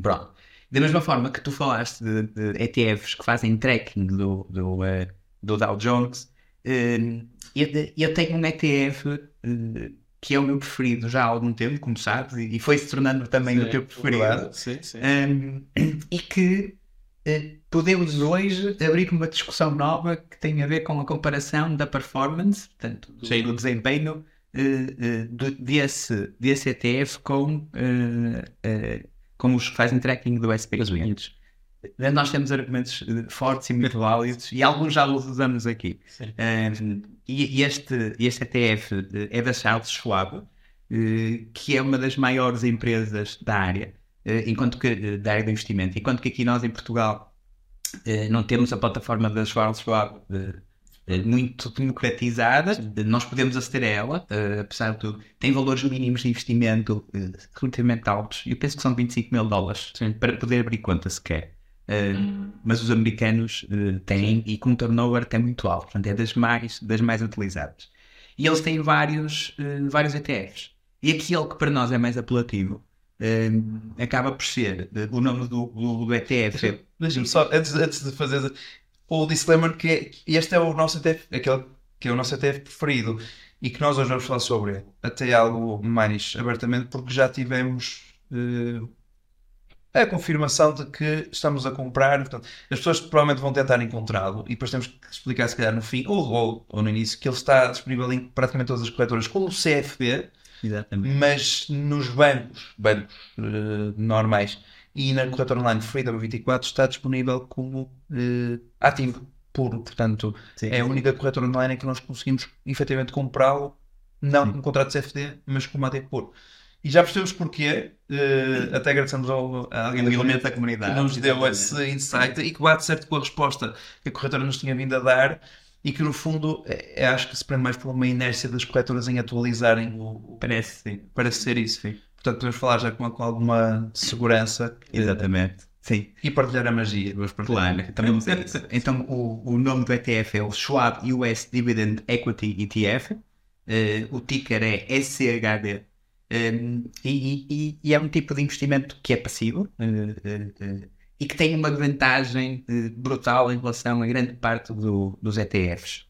Pronto. Da mesma forma que tu falaste de, de ETFs que fazem tracking do, do, eh, do Dow Jones, eh, eu, eu tenho um ETF eh, que é o meu preferido já há algum tempo, como sabes, e, foi se tornando também o teu preferido. Sim, sim. Um, e que eh, podemos hoje abrir uma discussão nova que tem a ver com a comparação da performance, portanto, do, Sim. do desempenho eh, eh, do- desse, desse ETF com, eh, eh, com os que fazem tracking do SP 500. Eh, Nós temos argumentos eh, fortes e muito válidos e alguns já os usamos aqui. Um, e este, este ETF eh, é da Charles Schwab, eh, que é uma das maiores empresas da área, enquanto que, da área de investimento, enquanto que aqui nós em Portugal não temos a plataforma da Charles Schwab muito democratizada, Eh, nós podemos aceder a ela, eh, apesar de tudo, tem valores mínimos de investimento eh, relativamente altos, eu penso que são 25 mil dólares para poder abrir conta sequer. Eh, mas os americanos eh, têm e com um turnover até muito alto, portanto é das mais, das mais utilizadas. E eles têm vários, eh, vários ETFs. E aquele que para nós é mais apelativo eh, acaba por ser eh, o nome do, do, do ETF. Deixa-me só, antes, antes de fazer o disclaimer, que é, este é o nosso ETF, aquele que é o nosso ETF preferido e que nós hoje vamos falar sobre ele, até algo mais abertamente, porque já tivemos eh, a confirmação de que estamos a comprar. Portanto, as pessoas provavelmente vão tentar encontrá-lo e depois temos que explicar, se calhar, no fim ou, ou, ou no início, que ele está disponível em praticamente todas as corretoras, como o CFD, Exatamente. mas nos bancos, bancos eh, normais e na corretora online Freedom 24 está disponível como eh, ativo puro. Portanto, Sim. é a única corretora online em que nós conseguimos efetivamente comprá-lo, não com contrato CFD, mas como ativo puro. E já percebemos porquê, eh, até agradecemos ao, a alguém do elemento da que comunidade. nos deu esse insight e que bate certo com a resposta que a corretora nos tinha vindo a dar e que no fundo é, é- acho que se prende mais por uma inércia das corretoras em atualizarem o, Parece sim. parece ser isso. Portanto, podemos falar já com, com alguma segurança Exatamente. Sim. e partilhar a magia. Vamos partilhar. Claro, também vamos isso. Então, o, o nome do ETF é o Schwab US Dividend Equity ETF. Eh, o ticker é SCHD. Um, e, e- e é um tipo de investimento que é passivo eh, eh, e que tem uma vantagem brutal em relação a grande parte do- dos ETFs,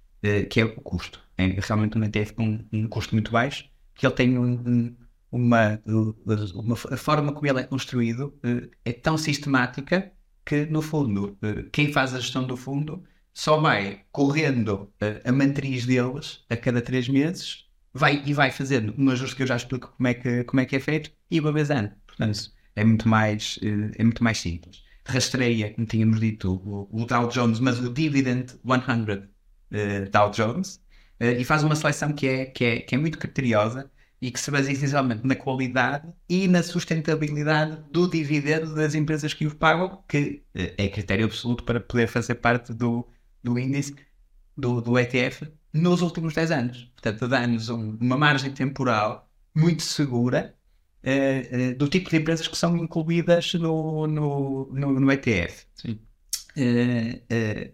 que é o custo. É realmente um ETF com um custo muito baixo, que ele tem um- um- uma, uma, a forma como ele é construído eh, é tão sistemática que, no fundo, eh, quem faz a gestão do fundo só vai correndo eh, a matriz deles a cada três meses vai, e vai fazendo um ajuste que eu já explico como é que, como é, que é feito e uma vez ano. Portanto, é muito mais, eh, é muito mais simples. Rastreia, como tínhamos dito, o, o Dow Jones, mas o Dividend 100 eh, Dow Jones eh, e faz uma seleção que é, que, é, que é muito criteriosa e que se baseia essencialmente na qualidade e na sustentabilidade do dividendo das empresas que o pagam, que eh, é critério absoluto para poder fazer parte do, do índice do, do ETF nos últimos 10 anos. Portanto, dá-nos um- uma margem temporal muito segura eh, eh, do tipo de empresas que são incluídas no, no, no, no ETF. Sim. Eh,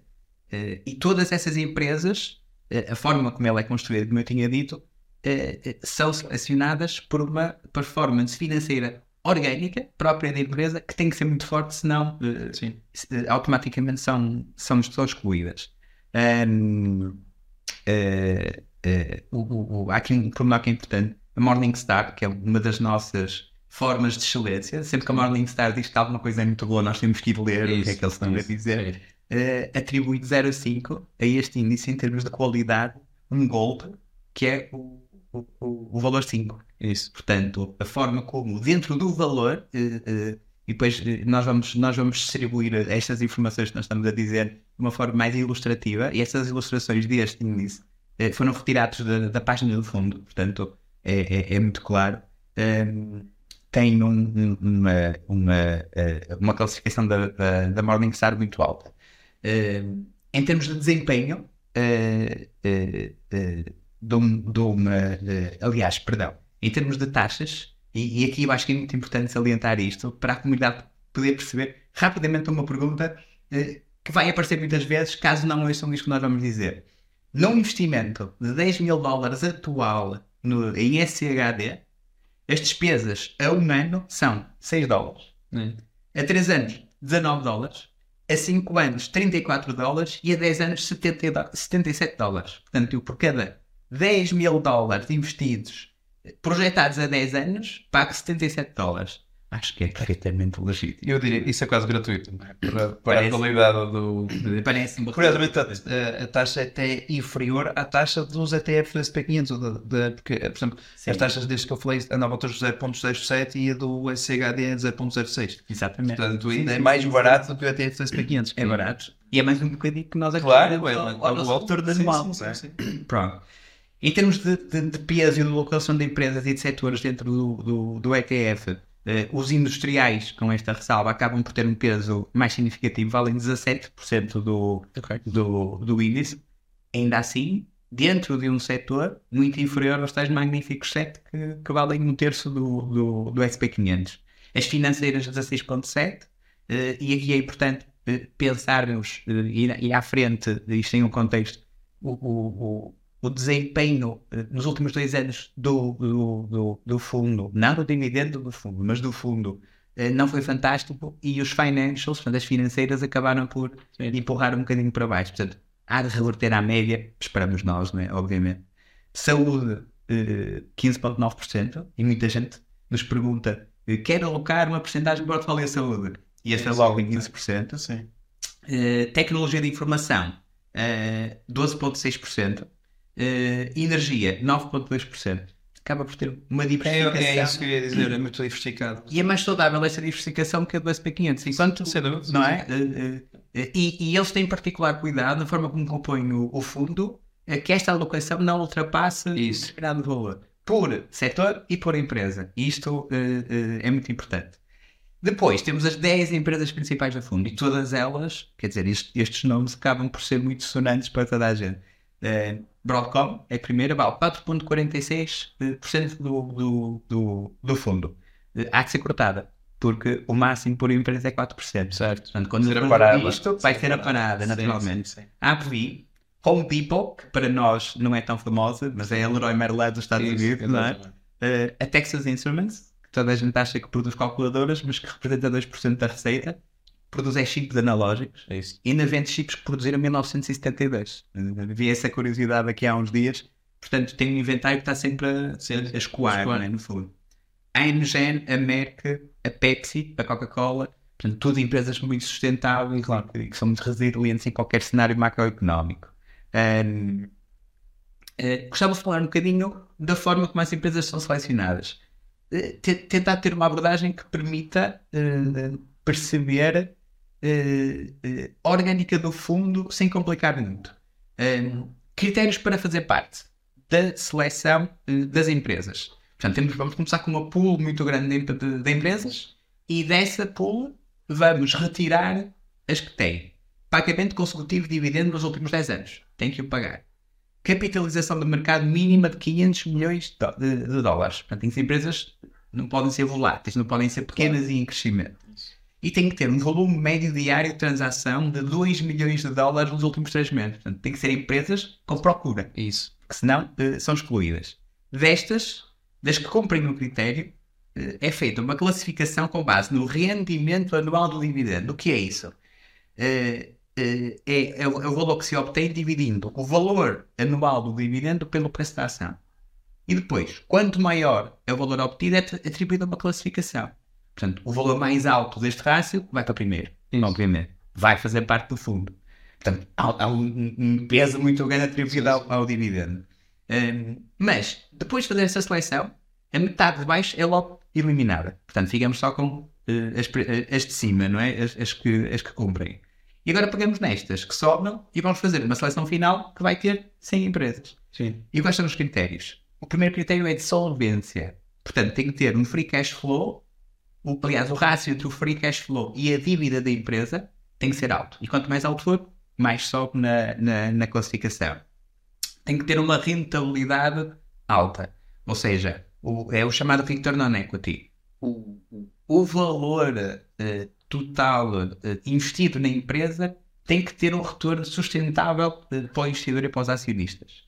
e todas essas empresas, a forma como ela é construída, como eu tinha dito, eh, eh, são selecionadas por uma performance financeira orgânica própria da empresa que tem que ser muito forte, senão eh, Sim. automaticamente são, são, são excluídas. Ahm, eh, o, há aqui um pormenor que é importante. A Morningstar, que é uma das nossas formas de excelência, sempre que a Morningstar diz que alguma coisa é muito boa, nós temos que ir ler o que é Isso, que eles estão a isso. dizer. Eh, atribui de 0 a 5 a este índice em termos de qualidade um gold, que é o, o, o, valor 5. Isso. Portanto, a forma como dentro do valor, eh, eh, e depois eh, nós vamos, nós vamos distribuir estas informações que nós estamos a dizer de uma forma mais ilustrativa, e essas ilustrações deste índice eh, foram retirados da, da página do fundo, portanto, é, é- é muito claro. Ehm, tem um- um- uma, uma, uma classificação da, da, da Morningstar muito alta. Eh, em termos de desempenho, eh, eh, de um- de uma, eh, aliás, perdão, em termos de taxas, e, e aqui eu acho que é muito importante salientar isto para a comunidade poder perceber rapidamente uma pergunta eh, que vai aparecer muitas vezes, caso não ouçam isto que nós vamos dizer. Num investimento de 10 mil dólares atual no, em SHD, as despesas a um ano são 6 dólares. A 3 anos, 19 dólares. A 5 anos, 34 dólares. E a 10 anos, 70 dó- 77 dólares. Portanto, eu por cada 10 mil dólares investidos, projetados a 10 anos, pago 77 dólares. Acho que é perfeitamente legítimo. Eu diria, isso é quase gratuito, não é? Para, para a Parece. qualidade do. Parece-me Curiosamente, a, a- a taxa é até inferior à taxa dos ETFs do SP500, ou da- da- porque, por exemplo, Sim. as taxas desde que eu falei andavam à volta dos 0.07 e a do SHD é 0.06. Exatamente. Portanto, ainda é mais barato do que o ETF do SP500. É barato. E é mais um bocadinho que nós aqui Claro, é, é, é, retorno sim, anual. sim, sim, sim. Pronto. Em termos de, de, de peso e de locação de empresas e de setores dentro do, do, do ETF, eh, os industriais, com esta ressalva, acabam por ter um peso mais significativo, valem 17% do, do, do índice. Ainda assim, dentro de um setor muito inferior aos tais magníficos 7 que, que valem um terço do, do, do SP500. As financeiras 16,7%, eh, e aqui é importante eh, pensarmos eh, ir, ir à frente, isto em um contexto, o, o, o, desempenho eh, nos últimos dois anos do, do, do, do fundo, não do dividendo do fundo, mas do fundo, eh, não foi fantástico e os financials, portanto, as financeiras, acabaram por empurrar um bocadinho para baixo. Portanto, há de reverter à média, esperamos nós, não é? Obviamente. Saúde, eh, 15,9%, e muita gente nos pergunta: eh, quer alocar uma porcentagem do portfólio à saúde? E esta é logo em 15%. Sim. Eh, tecnologia de informação, eh, 12,6%. Eh, energia, 9,2%. Acaba por ter uma É, diversificação. é isso que eu ia dizer, é muito diversificado. E é mais saudável essa diversificação que a do SP500. Enquanto, Sem dúvida, não é? Eh, eh, E, e eles têm particular cuidado na forma como compõem o, o fundo, que esta alocação não ultrapasse um Isso. determinado valor. Por setor e por empresa. E isto é muito importante. Depois temos as 10 empresas principais do fundo e todas elas, quer dizer, est- estes nomes acabam por ser muito sonantes para toda a gente. Broadcom é a primeira, vale 4,46% do, do, do, do fundo. Eh, há que ser cortada, porque o máximo por empresa é 4%. Certo. Portanto, quando Ser aparada. isto, vai ser aparada, naturalmente. APV, Home Depot, que para nós não é tão famosa, mas é a Leroy Merlin dos Estados Unidos, não é? Eh, a Texas Instruments, que toda a gente acha que produz calculadoras, mas que representa 2% da receita, produz é chips analógicos. É isso. E ainda vende chips que produziram em 1972. Eh, Vi essa curiosidade aqui há uns dias. Portanto, tem um inventário que está sempre a, Sim, a escoar, escoar. não é, no fundo. A Engen, a Merck, a Pepsi, a Coca-Cola, portanto, tudo empresas muito sustentáveis, claro, que são muito resilientes em qualquer cenário macroeconómico. Ahm, eh, gostava de falar um bocadinho da forma como as empresas são selecionadas. Te- tentar ter uma abordagem que permita eh, perceber a orgânica do fundo sem complicar muito. Ahm, critérios para fazer parte da seleção eh, das empresas. Portanto, temos, vamos começar com uma pool muito grande de, de- de empresas e dessa pool vamos retirar as que têm pagamento consecutivo de dividendo nos últimos 10 anos. Tem que o pagar. Capitalização de mercado mínima de 500 milhões de, de- de dólares. Portanto, as empresas não podem ser voláteis, não podem ser pequenas e em crescimento. E tem que ter um volume médio diário de transação de 2 milhões de dólares nos últimos 3 meses. Portanto, tem que ser empresas com procura Isso. porque senão eh, são excluídas. Destas, das que cumprem o critério, eh, é feita uma classificação com base no rendimento anual do dividendo. O que é isso? Eh, é, é o é o valor que se obtém dividindo o valor anual do dividendo pelo preço da ação. E depois, quanto maior é o valor obtido, é atribuído a uma classificação. Portanto, o valor mais alto deste rácio vai para primeiro, obviamente. Vai fazer parte do fundo. Portanto, há, há um, um peso muito grande atribuído ao, ao dividendo. Hum, mas, depois de fazer essa seleção, a metade de baixo é logo eliminada. Portanto, ficamos só com eh, as, eh, as de cima, não é? As, as que, as que cumprem. E agora pegamos nestas que sobram e vamos fazer uma seleção final que vai ter 100 empresas. Sim. E quais são os critérios? O primeiro critério é de solvência. Portanto, tem que ter um free cash flow o, aliás, o rácio entre o free cash flow e a dívida da empresa tem que ser alto. E quanto mais alto for, mais sobe na, na, na classificação. Tem que ter uma rentabilidade alta. Ou seja, o, é o chamado return on equity. O, o, valor uh, total uh, investido na empresa tem que ter um retorno sustentável uh, para o investidor e para os acionistas.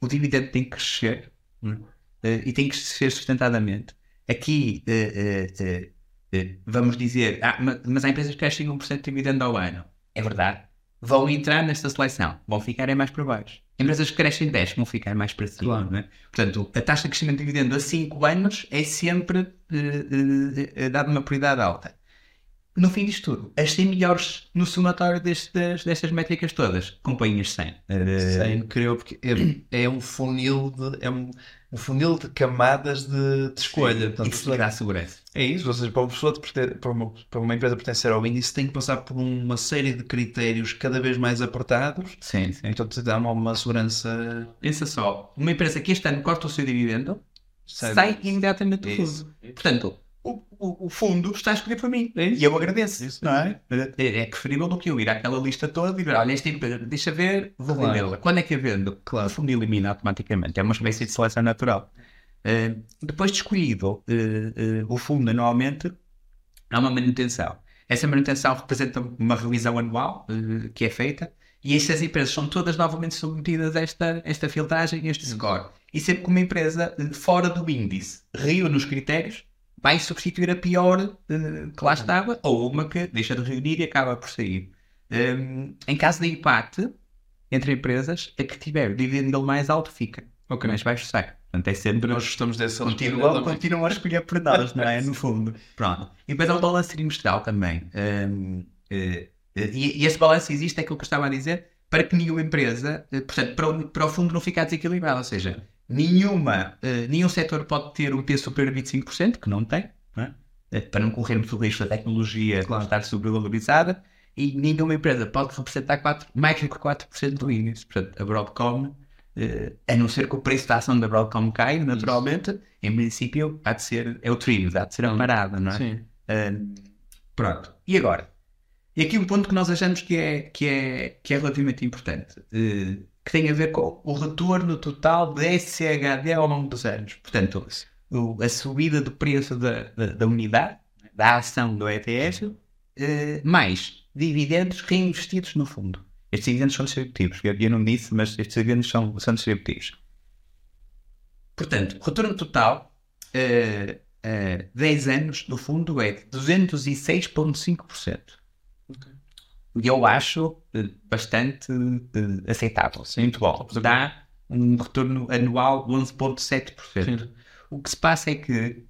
o dividendo tem que crescer e tem que crescer sustentadamente. Aqui vamos dizer, ah, mas há empresas que crescem 1% de dividendo ao ano. É verdade. Vão entrar nesta seleção, vão ficar mais para baixo. Empresas que crescem 10 vão ficar mais para cima. Claro. Né? Portanto, a taxa de crescimento de dividendo a 5 anos é sempre uh, uh, uh, dada uma prioridade alta. No fim disto tudo, as 100 melhores no somatório destas, destas métricas todas, companhias 100. 100, creio, porque é, é um funil de, é um, um funil de camadas de, de escolha. Portanto, isso dá segurança. É isso, ou seja, para uma, pessoa para, uma, para uma empresa pertencer ao índice tem que passar por uma série de critérios cada vez mais apertados. Sim, sim. Então te dá uma, uma segurança. Pensa só, uma empresa que este ano corta o seu dividendo sai, sai imediatamente do fundo. Portanto, o, o, o, fundo está a escolher para mim. É e eu agradeço. Isso, não é? é? É preferível do que eu ir àquela lista toda e ver, olha, este empresa, deixa ver, vou claro. vendê-la. Quando é que eu vendo? Claro. O fundo elimina automaticamente. É uma espécie de seleção natural. Uh, depois de escolhido uh, uh, o fundo anualmente, há uma manutenção. Essa manutenção representa uma revisão anual que é feita e estas empresas são todas novamente submetidas a esta, esta filtragem, este score. E sempre que uma empresa fora do índice reúne os critérios, vai substituir a pior uh, que lá estava ou uma que deixa de reunir e acaba por sair. Um, em caso de empate entre empresas, a que tiver o dividendo mais alto fica, o que mais baixo sai. Portanto, é sempre. Nós gostamos dessa continuam, continuam a escolher por nós, não é? No fundo. Pronto. E depois há o balanço trimestral também. Um, uh, uh, e, e, esse balanço existe, é aquilo que eu estava a dizer, para que nenhuma empresa, portanto, para o, para o fundo não ficar desequilibrado. Ou seja, nenhuma, uh, nenhum setor pode ter um peso superior a 25%, que não tem, não é? Eh, para não corrermos o risco da tecnologia claro. estar sobrevalorizada, e nenhuma empresa pode representar 4, mais do que 4% do índice. Portanto, a Broadcom, uh, a não ser que o preço da ação da Broadcom caia, naturalmente, Isso. em princípio, há de ser, é o trilho, há de ser a parada, não é? Sim. Uh, pronto. E agora? E aqui um ponto que nós achamos que é, que é, que é relativamente importante. Uh, que tem a ver com o retorno total de SHD ao longo dos anos. Portanto, o, a subida do preço da, da, da, unidade, da ação do ETF, eh, mais dividendos reinvestidos no fundo. Estes dividendos são distributivos. Eu, eu não disse, mas estes dividendos são, são distributivos. Portanto, retorno total, eh, eh, 10 anos, no fundo, é de 206,5%. E eu acho eh, bastante uh, aceitável, muito bom. Dá um retorno anual de 11,7%. O que se passa é que,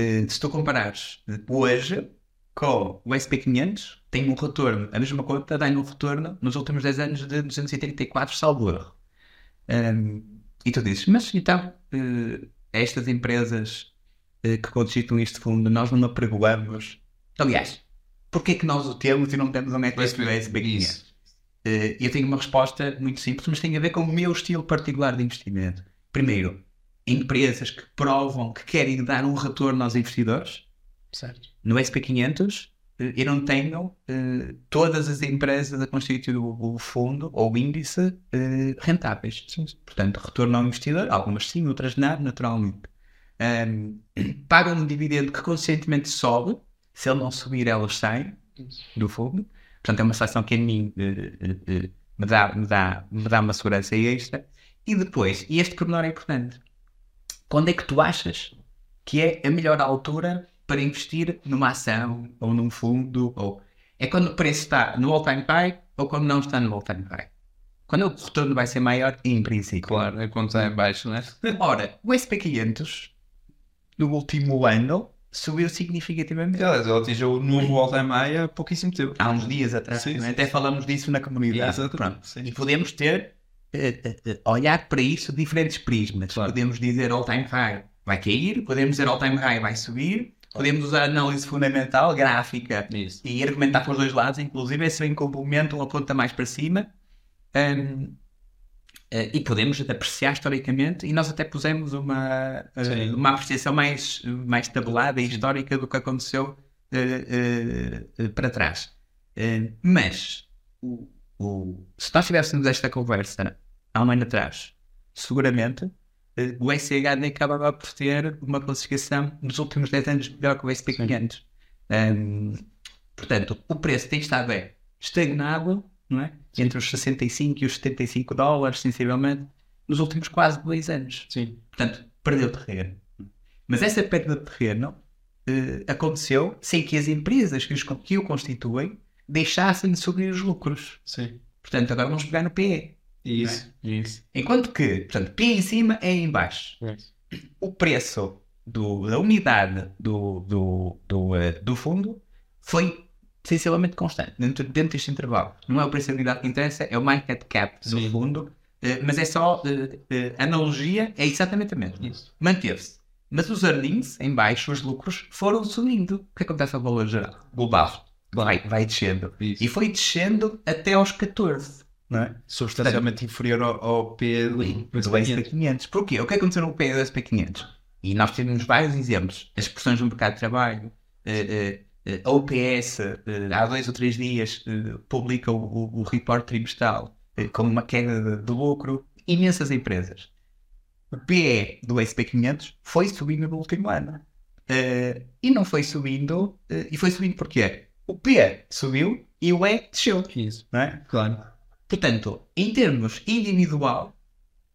uh, se tu comparares hoje com o SP500, tem um retorno, a mesma conta dá um retorno nos últimos 10 anos de 234, salvo erro. Um, e tu dizes, mas então, uh, estas empresas que constituem este fundo, nós não apregoamos. Aliás, Porquê é que nós o temos e não temos um network USB 500? Uh, eu tenho uma resposta muito simples, mas tem a ver com o meu estilo particular de investimento. Primeiro, empresas que provam que querem dar um retorno aos investidores. Certo. No SP500, uh, eu não tenho uh, todas as empresas a constituir o, o fundo ou o índice rentáveis. Sim. Portanto, retorno ao investidor, algumas sim, outras não, naturalmente. Um, pagam um dividendo que conscientemente sobe, se ele não subir, elas saem do fundo. Portanto, é uma seleção que a mim uh, uh, uh, me, dá, me, dá, me dá uma segurança extra. E depois, e este pormenor é importante, quando é que tu achas que é a melhor altura para investir numa ação ou num fundo? Ou... É quando o preço está no all-time high ou quando não está no all-time high? Quando o retorno vai ser maior, em princípio. Claro, é quando está em baixo, não é? Ora, o SP500, no último ano, subiu significativamente. Aliás, ele atingiu o novo all-time high há pouquíssimo tempo. Há uns dias atrás. Sim, sim, Até falamos disso na comunidade. E podemos ter, uh, uh, olhar para isso diferentes prismas. Claro. Podemos dizer all-time high vai cair, podemos dizer all-time high vai subir, podemos usar análise fundamental, gráfica isso. e argumentar com os dois lados, inclusive se bem complementam a ponta mais para cima. Um, Eh, e podemos apreciar historicamente, e nós até pusemos uma, Sim. uma apreciação mais, mais tabulada e histórica do que aconteceu eh, para trás. Mas, o, o- se nós tivéssemos esta conversa há um ano atrás, seguramente o SCHD acabava por ter uma classificação nos últimos 10 anos melhor que o SP500. Ehm, portanto, o preço tem estado é, estagnado não é? entre os 65 e os 75 dólares, sensivelmente, nos últimos quase dois anos. Sim. Portanto, perdeu terreno. Mas essa perda de terreno eh, aconteceu sem que as empresas que, os, que o constituem deixassem de subir os lucros. Sim. Portanto, agora vamos pegar no PE. Isso. Isso. Enquanto que, portanto, P em cima é em baixo. O preço do- da unidade do, do, do, eh, do fundo foi sensivelmente constante dentro, dentro deste intervalo. Não é o preço da unidade que interessa, é o market cap do Sim. fundo, eh, mas é só eh, eh, analogia, é exatamente a mesma. Manteve-se. Mas os earnings, em baixo, os lucros, foram subindo. O que acontece ao valor geral? Global. Vai, vai descendo. Isso. E foi descendo até aos 14. Não é? Substancialmente inferior ao, ao P do do SP500. Porquê? O que aconteceu no P do SP500? E nós temos vários exemplos. As pressões no mercado de trabalho, a OPS, eh, há dois ou três dias, eh, publica o, o, o report trimestral eh, com uma queda de, de lucro. Imensas empresas. O PE do SP500 foi subindo no último ano. Eh, e não foi subindo. eh, e foi subindo porquê? O P subiu e o E desceu. Isso. Não é? Claro. Portanto, em termos individual,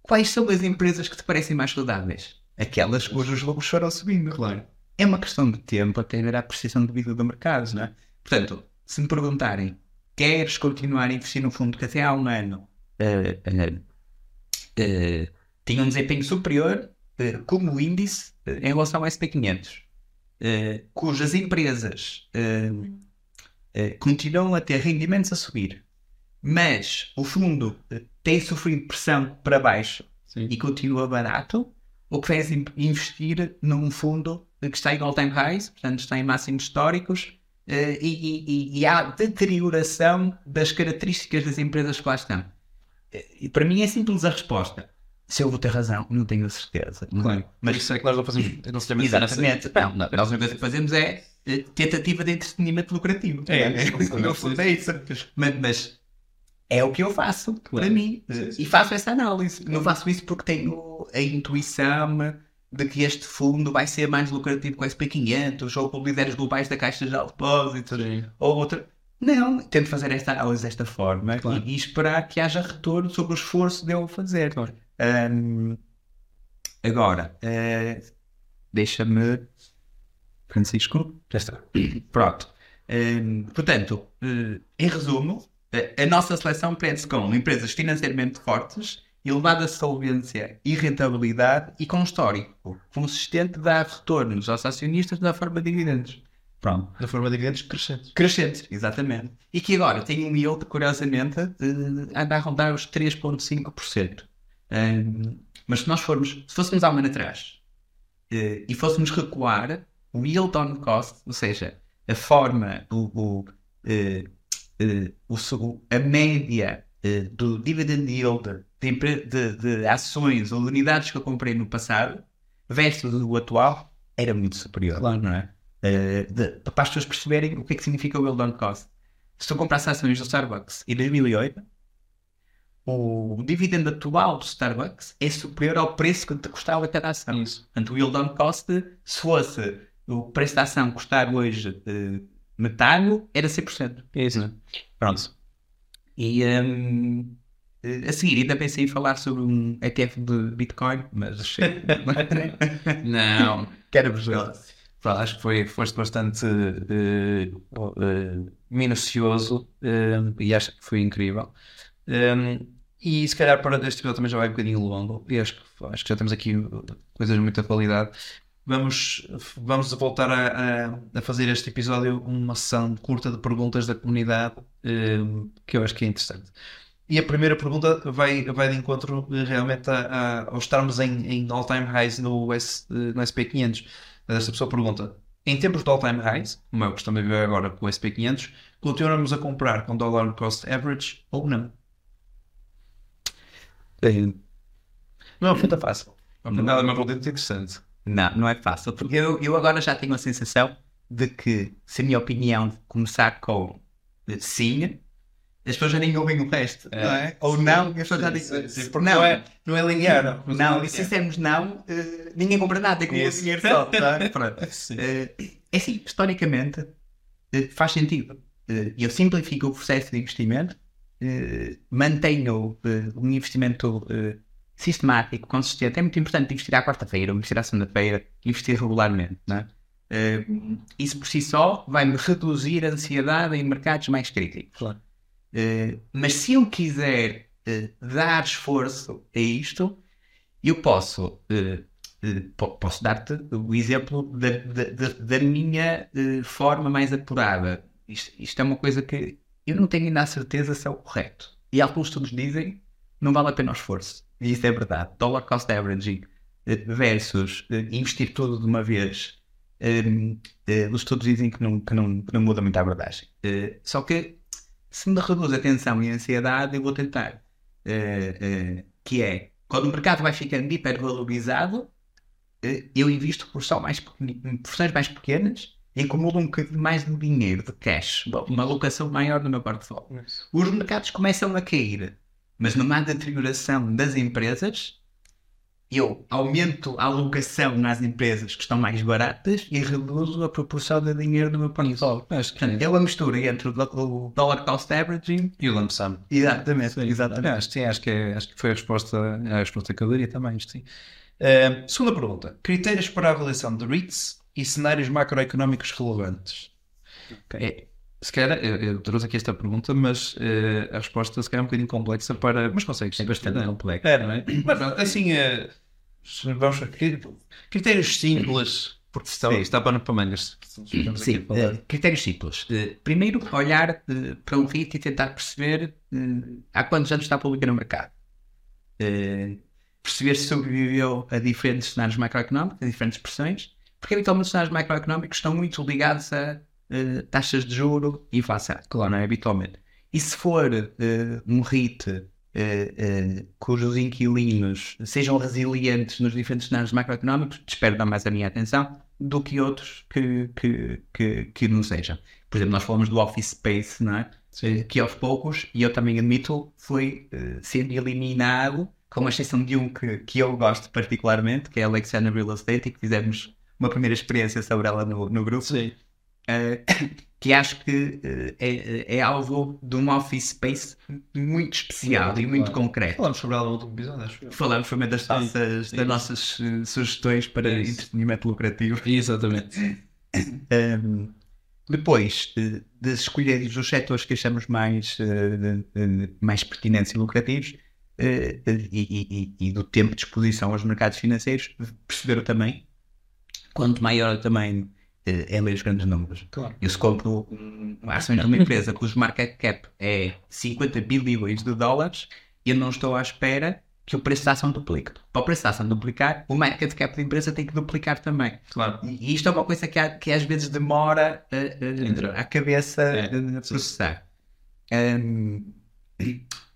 quais são as empresas que te parecem mais saudáveis? Aquelas cujos lucros foram subindo. Claro. É uma questão de tempo até ver a apreciação de vida do mercado, não é? Portanto, se me perguntarem, queres continuar a investir no fundo que até há um ano eh, eh, eh, tinha um desempenho superior como índice em relação ao SP500, eh, cujas empresas continuam a ter rendimentos a subir, mas o fundo tem sofrido pressão para baixo Sim. e continua barato, o que faz in- investir num fundo que está em all-time highs, portanto está em máximos históricos, eh, e, e- e- há deterioração das características das empresas que lá estão. Eh, E para mim é simples a resposta. Se eu vou ter razão, não tenho a certeza. Claro. Mas isso é que nós não fazemos. Não se chama Exatamente. Não, não, nós coisa que fazemos é eh, tentativa de entretenimento lucrativo. É, no fundo é isso. Mas, mas é o que eu faço Claro. para mim. E faço essa análise. Não faço isso porque tenho a intuição de que este fundo vai ser mais lucrativo com o SP500 ou com líderes globais da Caixa de Depósitos Sim. ou outra. Não, tento fazer esta análise desta forma Claro. e, e esperar que haja retorno sobre o esforço de eu fazer. Claro. Ahm, agora, eh, deixa-me. Francisco, já está. Pronto. Ahm, portanto, eh, em resumo, a, a nossa seleção prende-se com empresas financeiramente fortes, elevada solvência e rentabilidade e com um histórico consistente de dar retornos aos acionistas na forma de dividendos. Pronto. Na forma de dividendos crescentes. Crescentes, exatamente. E que agora tem um yield, curiosamente, eh, anda a rondar os 3,5%. Ahm, mas se nós formos, se fôssemos há um ano atrás eh, e fôssemos recuar, o yield on cost, ou seja, a forma, o, o, eh, eh, o a média eh, do dividend yield de, de- de ações ou de unidades que eu comprei no passado versus o atual, era muito superior. Claro. não é? Eh, de- para as pessoas perceberem o que é que significa o yield on cost. Se tu comprasse ações do Starbucks em 2008, o dividendo atual do Starbucks é superior ao preço que te custava cada ação. Isso. Portanto, o yield on cost, se fosse o preço da ação custar hoje eh, metade, era 100%. Isso. Pronto. E hum, eh, a seguir ainda pensei em falar sobre um ETF de Bitcoin, mas não, quero Pronto, acho que foi, foste bastante eh, eh, minucioso eh, e acho que foi incrível. Um, e se calhar para este episódio também já vai um bocadinho longo e acho que, acho que já temos aqui uh, coisas de muita qualidade. Vamos, vamos voltar a, a, a fazer este episódio uma sessão curta de perguntas da comunidade um, que eu acho que é interessante. E a primeira pergunta vai, vai de encontro eh, realmente a, a, ao estarmos em, em all-time highs no, S, eh, no SP500. Esta pessoa pergunta: em tempos de all-time highs, como é o que estamos a ver agora com o SP500, continuamos a comprar com dollar cost average ou não? Não é uma pergunta fácil. Não é uma pergunta interessante. Não, não é fácil, porque eu, eu agora já tenho a sensação de que, se a minha opinião começar com eh, sim, as pessoas já nem ouvem o resto, É. não é? Ou não, as pessoas já Sim, dizem sim, não. não é, não é linear. Não, e se dissermos não, eh, ninguém compra nada, tem que o Isso. dinheiro só. tá? Sim. Eh, é assim, historicamente, eh, faz sentido. Eu simplifico o processo de investimento, mantenho um investimento sistemático, consistente. É muito importante investir à quarta-feira, investir à segunda-feira, investir regularmente. Não é? Isso por si só vai-me reduzir a ansiedade em mercados mais críticos. Claro. Eh, mas se eu quiser eh, dar esforço a isto, eu posso, po- posso dar-te o exemplo da, da, da- minha forma mais apurada. Isto, isto é uma coisa que eu não tenho ainda a certeza se é o correto. E alguns estudos dizem não vale a pena o esforço. E isso é verdade. Dollar cost averaging versus investir tudo de uma vez. eh, os estudos dizem que não, que não, que não muda muito a abordagem. Só que se me reduz a tensão e a ansiedade, eu vou tentar. eh, eh, que é, quando o mercado vai ficando hipervalorizado, eh, eu invisto por só mais porções mais pequenas e acumulo um bocadinho mais de dinheiro, de cash, uma- uma alocação maior no meu portfólio. Os mercados começam a cair, mas não há deterioração das empresas. Eu aumento a alocação nas empresas que estão mais baratas e reduzo a proporção de dinheiro no meu Portanto, é uma mistura entre o, do- dollar cost averaging E o lump sum. Exatamente, exatamente. Acho, que sim, acho, que é- acho que foi a resposta, a resposta que eu daria também. isto Sim. Eh, segunda pergunta. Critérios para a avaliação de REITs e cenários macroeconómicos relevantes. É, Se calhar, eu, eu trouxe aqui esta pergunta, mas eh, a resposta se calhar é um bocadinho complexa para... Mas consegues. é bastante complexo. É, não é? Mas pronto, assim, eh, vamos ver. Critérios simples, porque está, Sim. está para, para mangas. Sim, eh, critérios simples. Eh, primeiro, olhar eh, para um REIT e tentar perceber eh, há quantos anos está pública no mercado. Perceber se sobreviveu a diferentes cenários macroeconómicos, a diferentes pressões, porque habitualmente os cenários macroeconómicos estão muito ligados a taxas de juro e inflação, claro, não é? Habitualmente. E se for um REIT eh, eh, cujos inquilinos sejam resilientes nos diferentes cenários macroeconómicos, desperta mais a minha atenção do que outros que, que, que, que não sejam. Por exemplo, nós falamos do Office Space, não é? Que aos poucos, e eu também admito, foi eh, sendo eliminado, com exceção de um que, que eu gosto particularmente, que é a Alexander Real Estate, e que fizemos uma primeira experiência sobre ela no, no grupo. Sim. Eh, que acho que eh, é, é alvo de um office space muito especial e muito Claro. concreto. Falamos sobre ela no último episódio, acho eu. Falamos uma das Sim, nossas, sim. das nossas eh, sugestões para Isso. entretenimento lucrativo. Exatamente. Um, depois eh, de escolher os setores que achamos mais, eh, eh, mais pertinentes e lucrativos eh, eh, e, e- e do tempo de exposição aos mercados financeiros, perceber também quanto maior o tamanho eh, é ler os grandes números. Claro. Eu se compro um, ações de uma empresa cujo market cap é 50 bilhões de dólares, eu não estou à espera que o preço da ação duplique. Para o preço da ação duplicar, o market cap da empresa tem que duplicar também. Claro. E isto é uma coisa que, há- que às vezes demora a, a- Entrar. a cabeça É, a, a processar. Hum,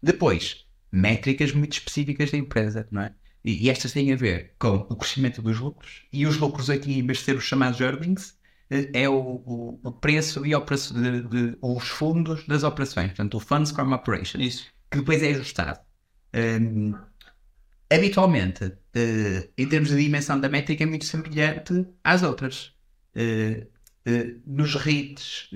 depois, métricas muito específicas da empresa, não é? E, e estas têm a ver com o crescimento dos lucros e os lucros aqui, em vez de ser os chamados earnings, eh, é o, o- o preço e opera- de, de- os fundos das operações, portanto, o Funds from Operations Isso. que depois é ajustado. Hum, habitualmente, eh, em termos de dimensão da métrica, é muito semelhante às outras. Eh, eh, nos REITs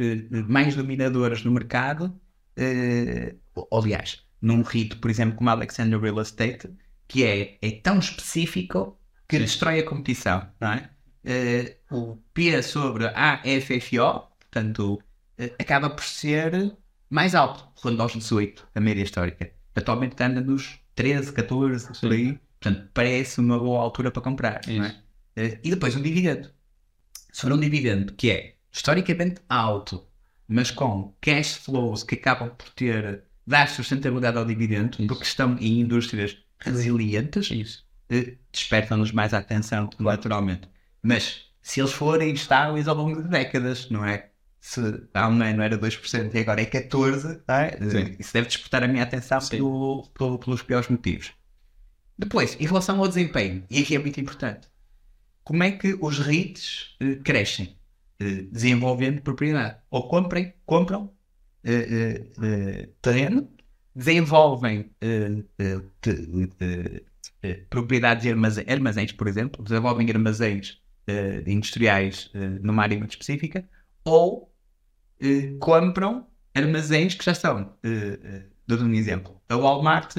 mais dominadores no mercado, eh, aliás, num REIT, por exemplo, como a Alexander Real Estate, que é, é tão específico que Sim. destrói a competição, não é? Eh, o P sobre a FFO, portanto, eh, acaba por ser mais alto, ronda aos 18, a média histórica. Atualmente anda nos 13, 14, por aí. Portanto, parece uma boa altura para comprar. não é? Isso. Eh, E depois um dividendo. Se for um dividendo que é historicamente alto, mas com cash flows que acabam por ter, dar sustentabilidade ao dividendo, Isso. porque estão em indústrias resilientes, Isso. eh, despertam-nos mais a atenção, naturalmente. Mas se eles forem estáveis ao longo de décadas, não é? Se há um ano era 2% e agora é 14%, não é? Sim. isso deve despertar a minha atenção pelo- pelo- pelos piores motivos. Depois, em relação ao desempenho, e aqui é muito importante, como é que os REITs eh, crescem? Eh, desenvolvendo propriedade. Ou comprem, compram eh, eh, eh, terreno, desenvolvem eh, eh, propriedades e armazéns, armazéns, por exemplo, desenvolvem armazéns industriais numa área muito específica, ou compram armazéns que já estão. Dou-te um exemplo. A Walmart,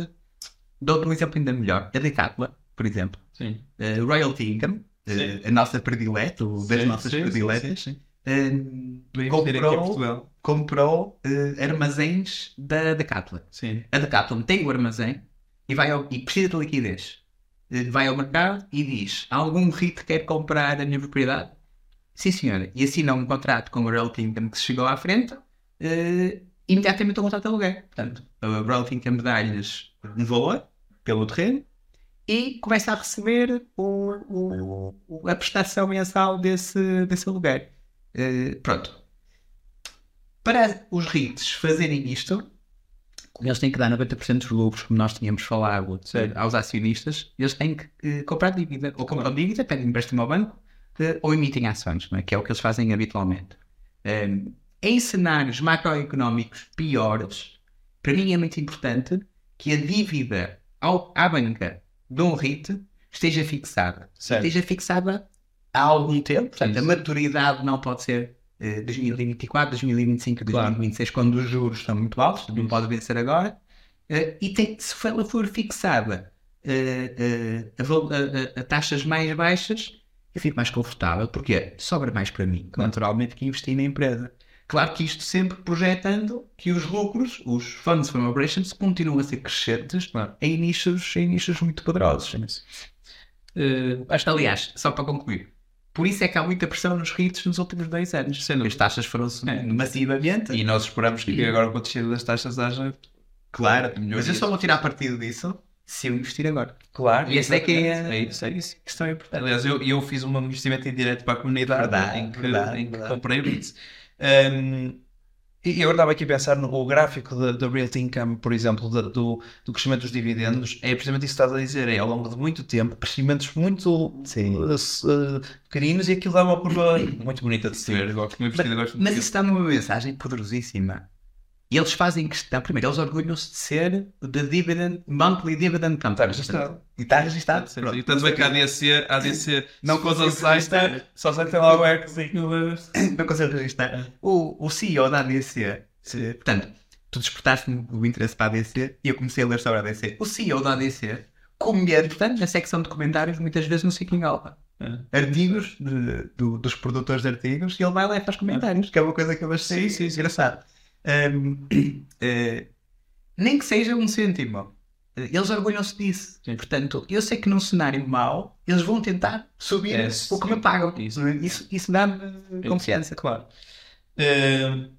dou-te um exemplo ainda melhor. A Decathlon, por exemplo. Sim. Eh, Royalty Income, eh, a nossa predileta, o das nossas sim, prediletas, sim, sim. a comprou. Comprou eh, armazéns da Decathlon. Sim. A Decathlon tem o armazém e, vai ao- e precisa de liquidez. Eh, Vai ao mercado e diz: algum REIT quer comprar a minha propriedade? Sim, senhora. E assina um contrato com o Royalty Income que se chegou à frente, eh, imediatamente o contrato de aluguer. Portanto, a Royalty Income dá-lhes um valor pelo terreno e começa a receber o- o- o- a prestação mensal desse, desse aluguer. Eh, pronto. Para os REITs fazerem isto, eles têm que dar 90% dos lucros, como nós tínhamos falado, Sim. aos acionistas, eles têm que eh, comprar dívida. Ou compram dívida, pedem empréstimo ao banco, eh, ou emitem ações, é? que é o que eles fazem habitualmente. Um, em cenários macroeconómicos piores, para mim é muito importante que a dívida ao- à banca de um REIT esteja fixada. Certo. Esteja fixada há algum tempo, portanto, a Isso. maturidade não pode ser 2024, 2025, Claro. 2026, quando os juros são muito altos, não pode vencer agora. Eh, e tem, se ela for fixada eh, eh, a, a- a- a taxas mais baixas, eu fico mais confortável, porque sobra mais para mim, naturalmente, que investir na empresa. Claro que isto sempre projetando que os lucros, os funds from operations, continuam a ser crescentes Claro. em, nichos, em nichos muito poderosos. Eh, aliás, só para concluir, por isso é que há muita pressão nos REITs nos últimos dois anos. Dúvida. As taxas foram subindo massivamente. E nós esperamos que agora com a descida das taxas haja. Claro, mas eu só vou tirar partido disso se eu investir agora. Claro. E esse é que é- É isso, é isso. Questão é importante. Aliás, eu, eu fiz um investimento indireto para a comunidade Verdade, em que, verdade, em que verdade. comprei REITs. Um, e eu estava aqui a pensar no gráfico da Realty Income, por exemplo, da- do, do crescimento dos dividendos. É precisamente isso que estás a dizer. É ao longo de muito tempo, crescimentos muito uh, pequeninos e aquilo dá uma curva muito bonita de se ver. Gosto, Mas muito isso dá-me uma mensagem poderosíssima. E eles fazem questão, primeiro, eles orgulham-se de ser the dividend, monthly dividend company. Está registado. E está registado. Sim. E tanto é que a ADC, a ADC Não aceita, registrar. só sai tem lá o equity. não consigo registrar. O, o CEO da ADC, se- portanto, tu despertaste-me o interesse para a ADC e eu comecei a ler sobre a ADC. O CEO da ADC comenta, portanto, na secção de comentários, muitas vezes no Seeking Alpha. Artigos de- do- dos produtores de artigos e ele vai lá e faz comentários, que é uma coisa que eu achei engraçado. Ahm, eh, nem que seja um cêntimo. Eh, Eles orgulham-se disso. Sim. Portanto, eu sei que num cenário mau, eles vão tentar subir É, o que me pagam. Isso. Isso, isso dá-me confiança. Claro. Eh,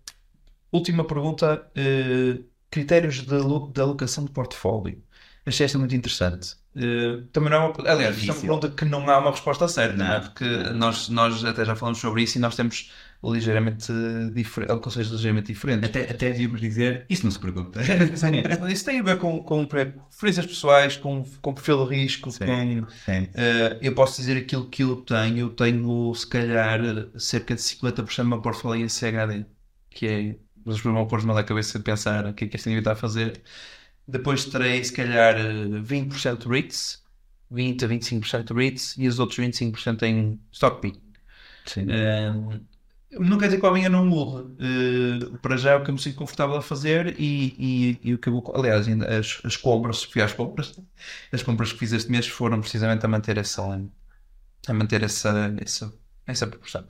última pergunta. eh, critérios de, de alocação de portfólio. Achei esta muito interessante. Eh, também não é uma, aliás, isto é uma pergunta que não há uma resposta certa, não, é? Não. porque nós, nós até já falamos sobre isso e nós temos ligeiramente diferentes, conceitos ligeiramente diferentes. Até, até devíamos dizer, isso não se pergunta. Isso tem a ver com, com preferências pessoais, com, com perfil de risco, Sim. com Uh, eu posso dizer aquilo que eu tenho. Eu tenho, se calhar, cerca de 50% do meu portfólio em CHD, que é. Mas vão pôr-me na cabeça de pensar o que é que este indivíduo está a fazer. Depois terei, se calhar, uh, 20% REITs, 20 a 25% REITs e os outros 25% em stock pick. Sim. Um, não quer dizer que homem eu não mude. Uh, para já é o que eu me sinto confortável a fazer e, e, e o que eu vou. Aliás, ainda as, as compras, fui às compras. As compras que fiz este mês foram precisamente a manter essa, a manter essa, essa, essa proporção.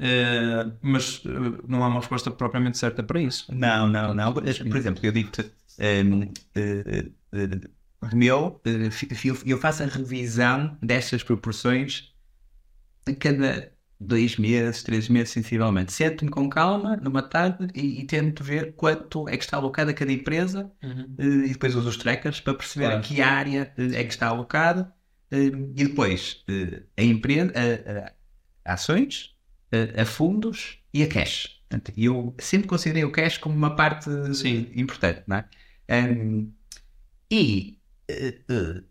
Uh, mas uh, não há uma resposta propriamente certa para isso. Não, não, não. Por exemplo, eu digo-te, um, uh, meu, eu faço a revisão destas proporções a cada dois meses, três meses, sensivelmente. Sento-me com calma numa tarde e, e tento ver quanto é que está alocado a cada empresa uh, e depois uso os trackers para perceber Claro. a que área uh, é que está alocado uh, e depois a empresa, a, a ações, a, a fundos e a cash. Portanto, eu sempre considerei o cash como uma parte Sim. importante, não é? Um, e uh, uh,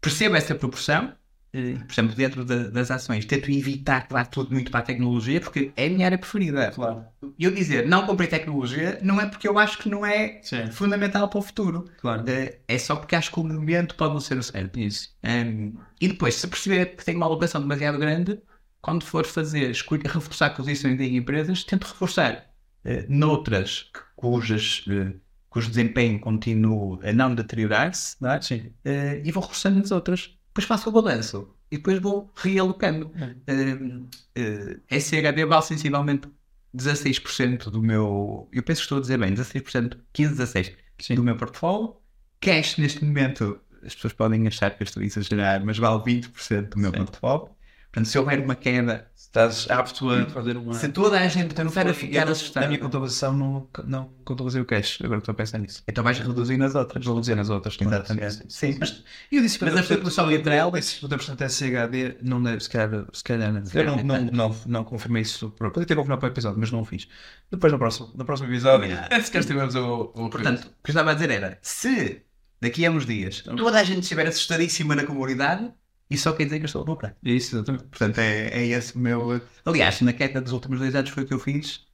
percebo essa proporção, eh, por exemplo, dentro da- das ações, tento evitar que vá tudo muito para a tecnologia, porque é a minha área preferida. Claro. Eu dizer não comprei tecnologia não é porque eu acho que não é Sim. fundamental para o futuro. Claro. Eh, É só porque acho que o momento pode não ser o certo. Isso. Um, e depois, se perceber que tem uma alocação demasiado grande, quando for fazer, escolher, reforçar posições em empresas, tento reforçar eh, noutras cujas, eh, cujo desempenho continue a não deteriorar-se, é? Eh, e vou reforçando nas outras. Depois faço o balanço e depois vou realocando. Um, eh, SHD vale sensivelmente 16% do meu. Eu penso que estou a dizer bem, 16%, 15, 16% Sim. do meu portfólio. Cash neste momento, as pessoas podem achar que eu estou a exagerar, mas vale 20% do meu Sim. portfólio. Portanto, se houver uma queda, Estás apto a fazer uma. se toda a gente tentar a ficar Na assustada, minha contabilização não, não contabilizei o cash. Agora estou a pensar nisso. então vais reduzir nas outras. Vou dizer nas outras. Exatamente. Sim, mas Eu disse Mas a proporção entre elas- Esse 50% SHD não deve, se calhar, se calhar não. Eu não, não, não, não confirmei isso. Podia ter confirmado para o episódio, mas não o fiz. Depois no próximo, no próximo episódio, se calhar tivemos o, o. Portanto, o que eu estava a dizer era: se daqui a uns dias toda a gente estiver assustadíssima na comunidade, isso só quer dizer que eu estou a comprar. Isso, exatamente. Portanto, é, é esse o meu. Aliás, na queda dos últimos dois anos foi o que eu fiz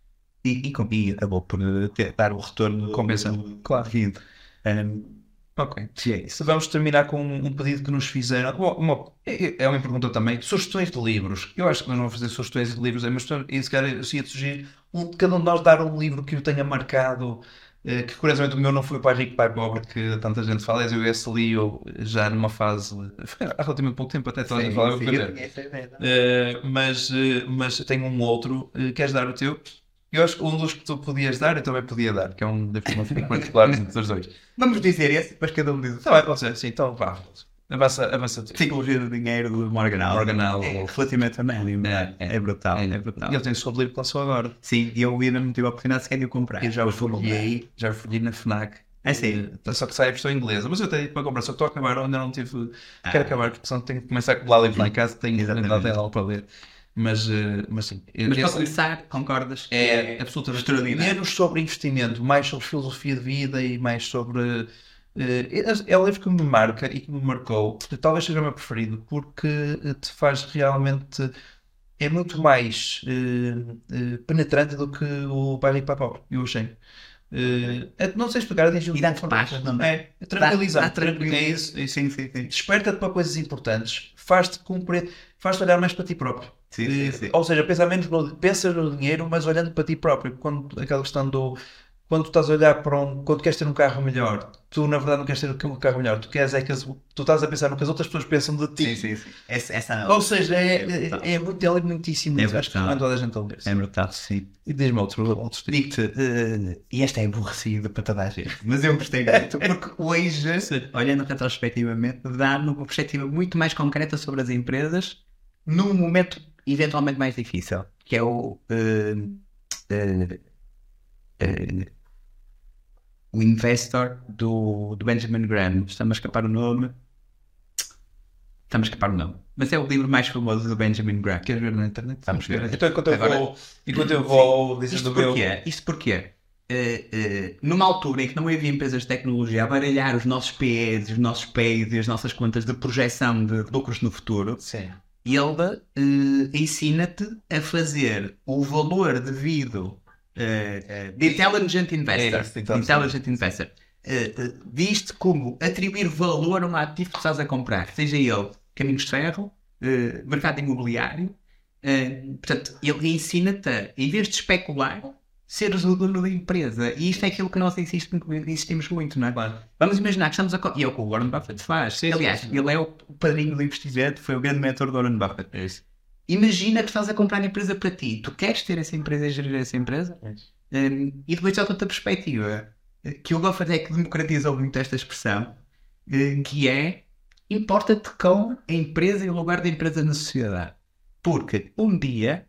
e, e, e acabou por eh, ter- dar o retorno Compensa. claro. devido. Um, Ok. se é isso. Vamos terminar com um pedido que nos fizeram. Uma, uma- é é uma pergunta também. Sugestões de livros. Eu acho que nós não vamos fazer sugestões de livros, é, mas se calhar eu ia sugerir um, cada um de nós dar um livro que o tenha marcado. Eh, Que curiosamente o meu não foi o Pai Rico, Pai Pobre, que tanta gente fala. Eu esse li eu já numa fase. Há relativamente pouco tempo, até toda a gente fala. mas, eh, mas tenho um outro. eh, queres dar o teu? Eu acho que um dos que tu podias dar, eu também podia dar, que é um da forma particular dos dois. Vamos dizer esse, depois cada um diz. Está bem, pode ser, sim, então vá. Avança, avança tu. Psicologia do dinheiro do Morgan Allen. Morgan Allen. É relativamente anónimo. É, É, é. brutal. É, É, brutal. Ele tem o seu livro que lançou agora. Sim, e eu ainda não tive a oportunidade sequer de o comprar. Eu já o folhei, já o folhei na FNAC. É sim. Eh, Só que sai a versão inglesa. Mas eu tenho para comprar, só estou a acabar, ainda não tive. Ah. Quero acabar, porque senão tenho que começar a acumular livros lá em casa, tenho até algo para ler. Mas, eh, mas sim. Mas para começar, concordas? que É absolutamente. Menos sobre investimento, mais sobre filosofia de vida e mais sobre. Eh, é- é o livro que me marca e que me marcou. Talvez seja o meu preferido, porque eh, te faz realmente. É muito mais eh, penetrante do que o Pai Pobre, eu achei. É- não sei explicar, atingiu paz, é? Dá- dá tranquilidade. É isso, é. Sim, sim, sim. Desperta-te para coisas importantes, faz-te cumprir, faz-te olhar mais para ti próprio. Sim, sim, sim. Ou seja, pensa menos no, pensas no dinheiro, mas olhando para ti próprio. Quando, aquela questão do. Quando tu estás a olhar para um. Quando queres ter um carro melhor, tu na verdade não queres ter um carro melhor. Tu queres é que as- tu estás a pensar no que as outras pessoas pensam de ti. Sim, sim, sim. Essa, essa Ou seja, é, é, é muito, é muitíssimo. É acho que recomendo toda a gente a ler. é brutal, sim. E diz-me outro, outro. Digo-te, eh, e esta é aborrecida para toda a gente, mas eu gostei muito, porque hoje, olhando retrospectivamente, dá-me uma perspectiva muito mais concreta sobre as empresas num momento eventualmente mais difícil, que é o. eh, eh, o Investor do, do Benjamin Graham. Está-me a escapar o nome. Está-me a escapar o nome. Mas é o livro mais famoso do Benjamin Graham. Queres ver na internet? Vamos ver. Então, enquanto eu Agora- vou, enquanto eu vou dizendo Isto o meu. porquê? Isto porquê? Eh, eh, numa altura em que não havia empresas de tecnologia a baralhar os nossos PEs, os nossos PEs e as nossas contas de projeção de lucros no futuro, Sim. ele eh, ensina-te a fazer o valor devido eh, eh, de Intelligent Investor. É isso, então, intelligent Investor. Diz-te como atribuir valor a um ativo que estás a comprar, seja ele caminhos de ferro, mercado imobiliário. portanto, ele ensina-te em vez de especular, seres o dono da empresa. E isto é aquilo que nós insistimos, muito, não é? Claro. Vamos imaginar que estamos a. E é o que o Warren Buffett faz. Sim, Aliás, sim, ele é o o padrinho do investimento, foi o grande mentor do Warren Buffett. É isso. Imagina que estás a comprar a empresa para ti. Tu queres ter essa empresa e gerir essa empresa? Um, e depois há outra perspectiva, que o Buffett é que democratizou muito esta expressão, eh, que é importa-te com a empresa e o lugar da empresa na sociedade. Porque um dia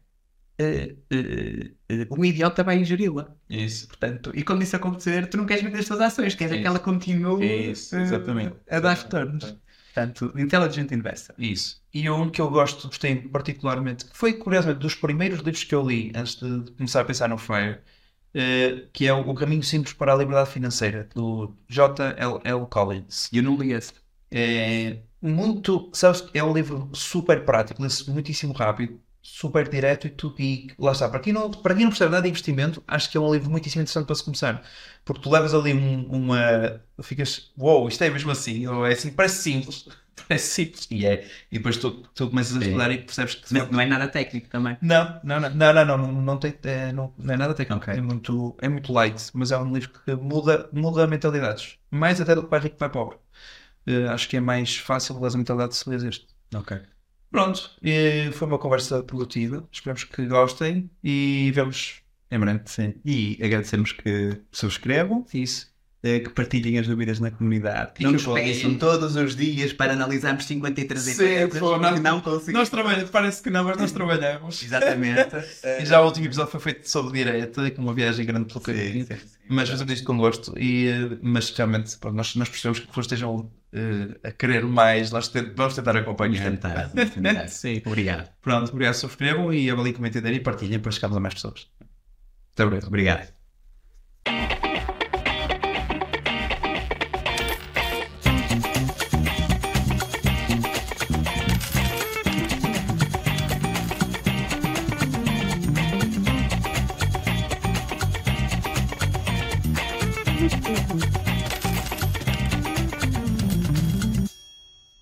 eh, eh, um idiota vai ingeri-la. Isso. Portanto, e quando isso acontecer, tu não queres vender as tuas ações, queres Isso. que ela continue Isso, exatamente. a dar retornos. Portanto, Intelligent Investor. Isso. E um que eu gosto, gostei particularmente, que foi curiosamente dos primeiros livros que eu li antes de começar a pensar no FIRE, eh, que é o, O Caminho Simples para a Liberdade Financeira, do J.L.L. Collins. E eu não li esse. É muito, sabes, é um livro super prático, lê-se muitíssimo rápido, super direto e, tu, e lá está. Para quem, não, para quem não percebe nada de investimento, acho que é um livro muitíssimo interessante para se começar. Porque tu levas ali um- uma. Ficas, uou, wow, isto é mesmo assim, ou é assim, parece simples, parece simples, e é. E depois tu, tu começas a estudar e percebes que. Não, não é nada técnico também. Não, não, não, não, não, não, não, não tem, é, não, não é nada técnico, Ok. é, muito, é muito light, mas é um livro que muda, muda mentalidades, mais até do que vai rico vai pobre. Eh, acho que é mais fácil mudar a mentalidade se lês este. Ok. Pronto, e foi uma conversa produtiva, esperamos que gostem e vemos em breve. Sim. E agradecemos que subscrevam, Isso. Eh, que partilhem as dúvidas na comunidade. Não nos peçam todos os dias para analisarmos 53 Sim, empresas. pô, nós- não conseguimos. Nós trabalhamos, parece que não, mas nós trabalhamos. Exatamente. E já o último episódio foi feito sobre direita, com uma viagem grande pelo caminho. sim, sim. Mas fazemos isto com gosto. E, eh, mas realmente, pronto, nós, nós percebemos que as pessoas estejam eh, a querer mais. Nós vamos tentar acompanhar. Tentar, tentar. Sim. Obrigado. Pronto, obrigado. Subscrevam e avaliem como entenderem e partilhem para chegarmos a mais pessoas. Até breve. Obrigado.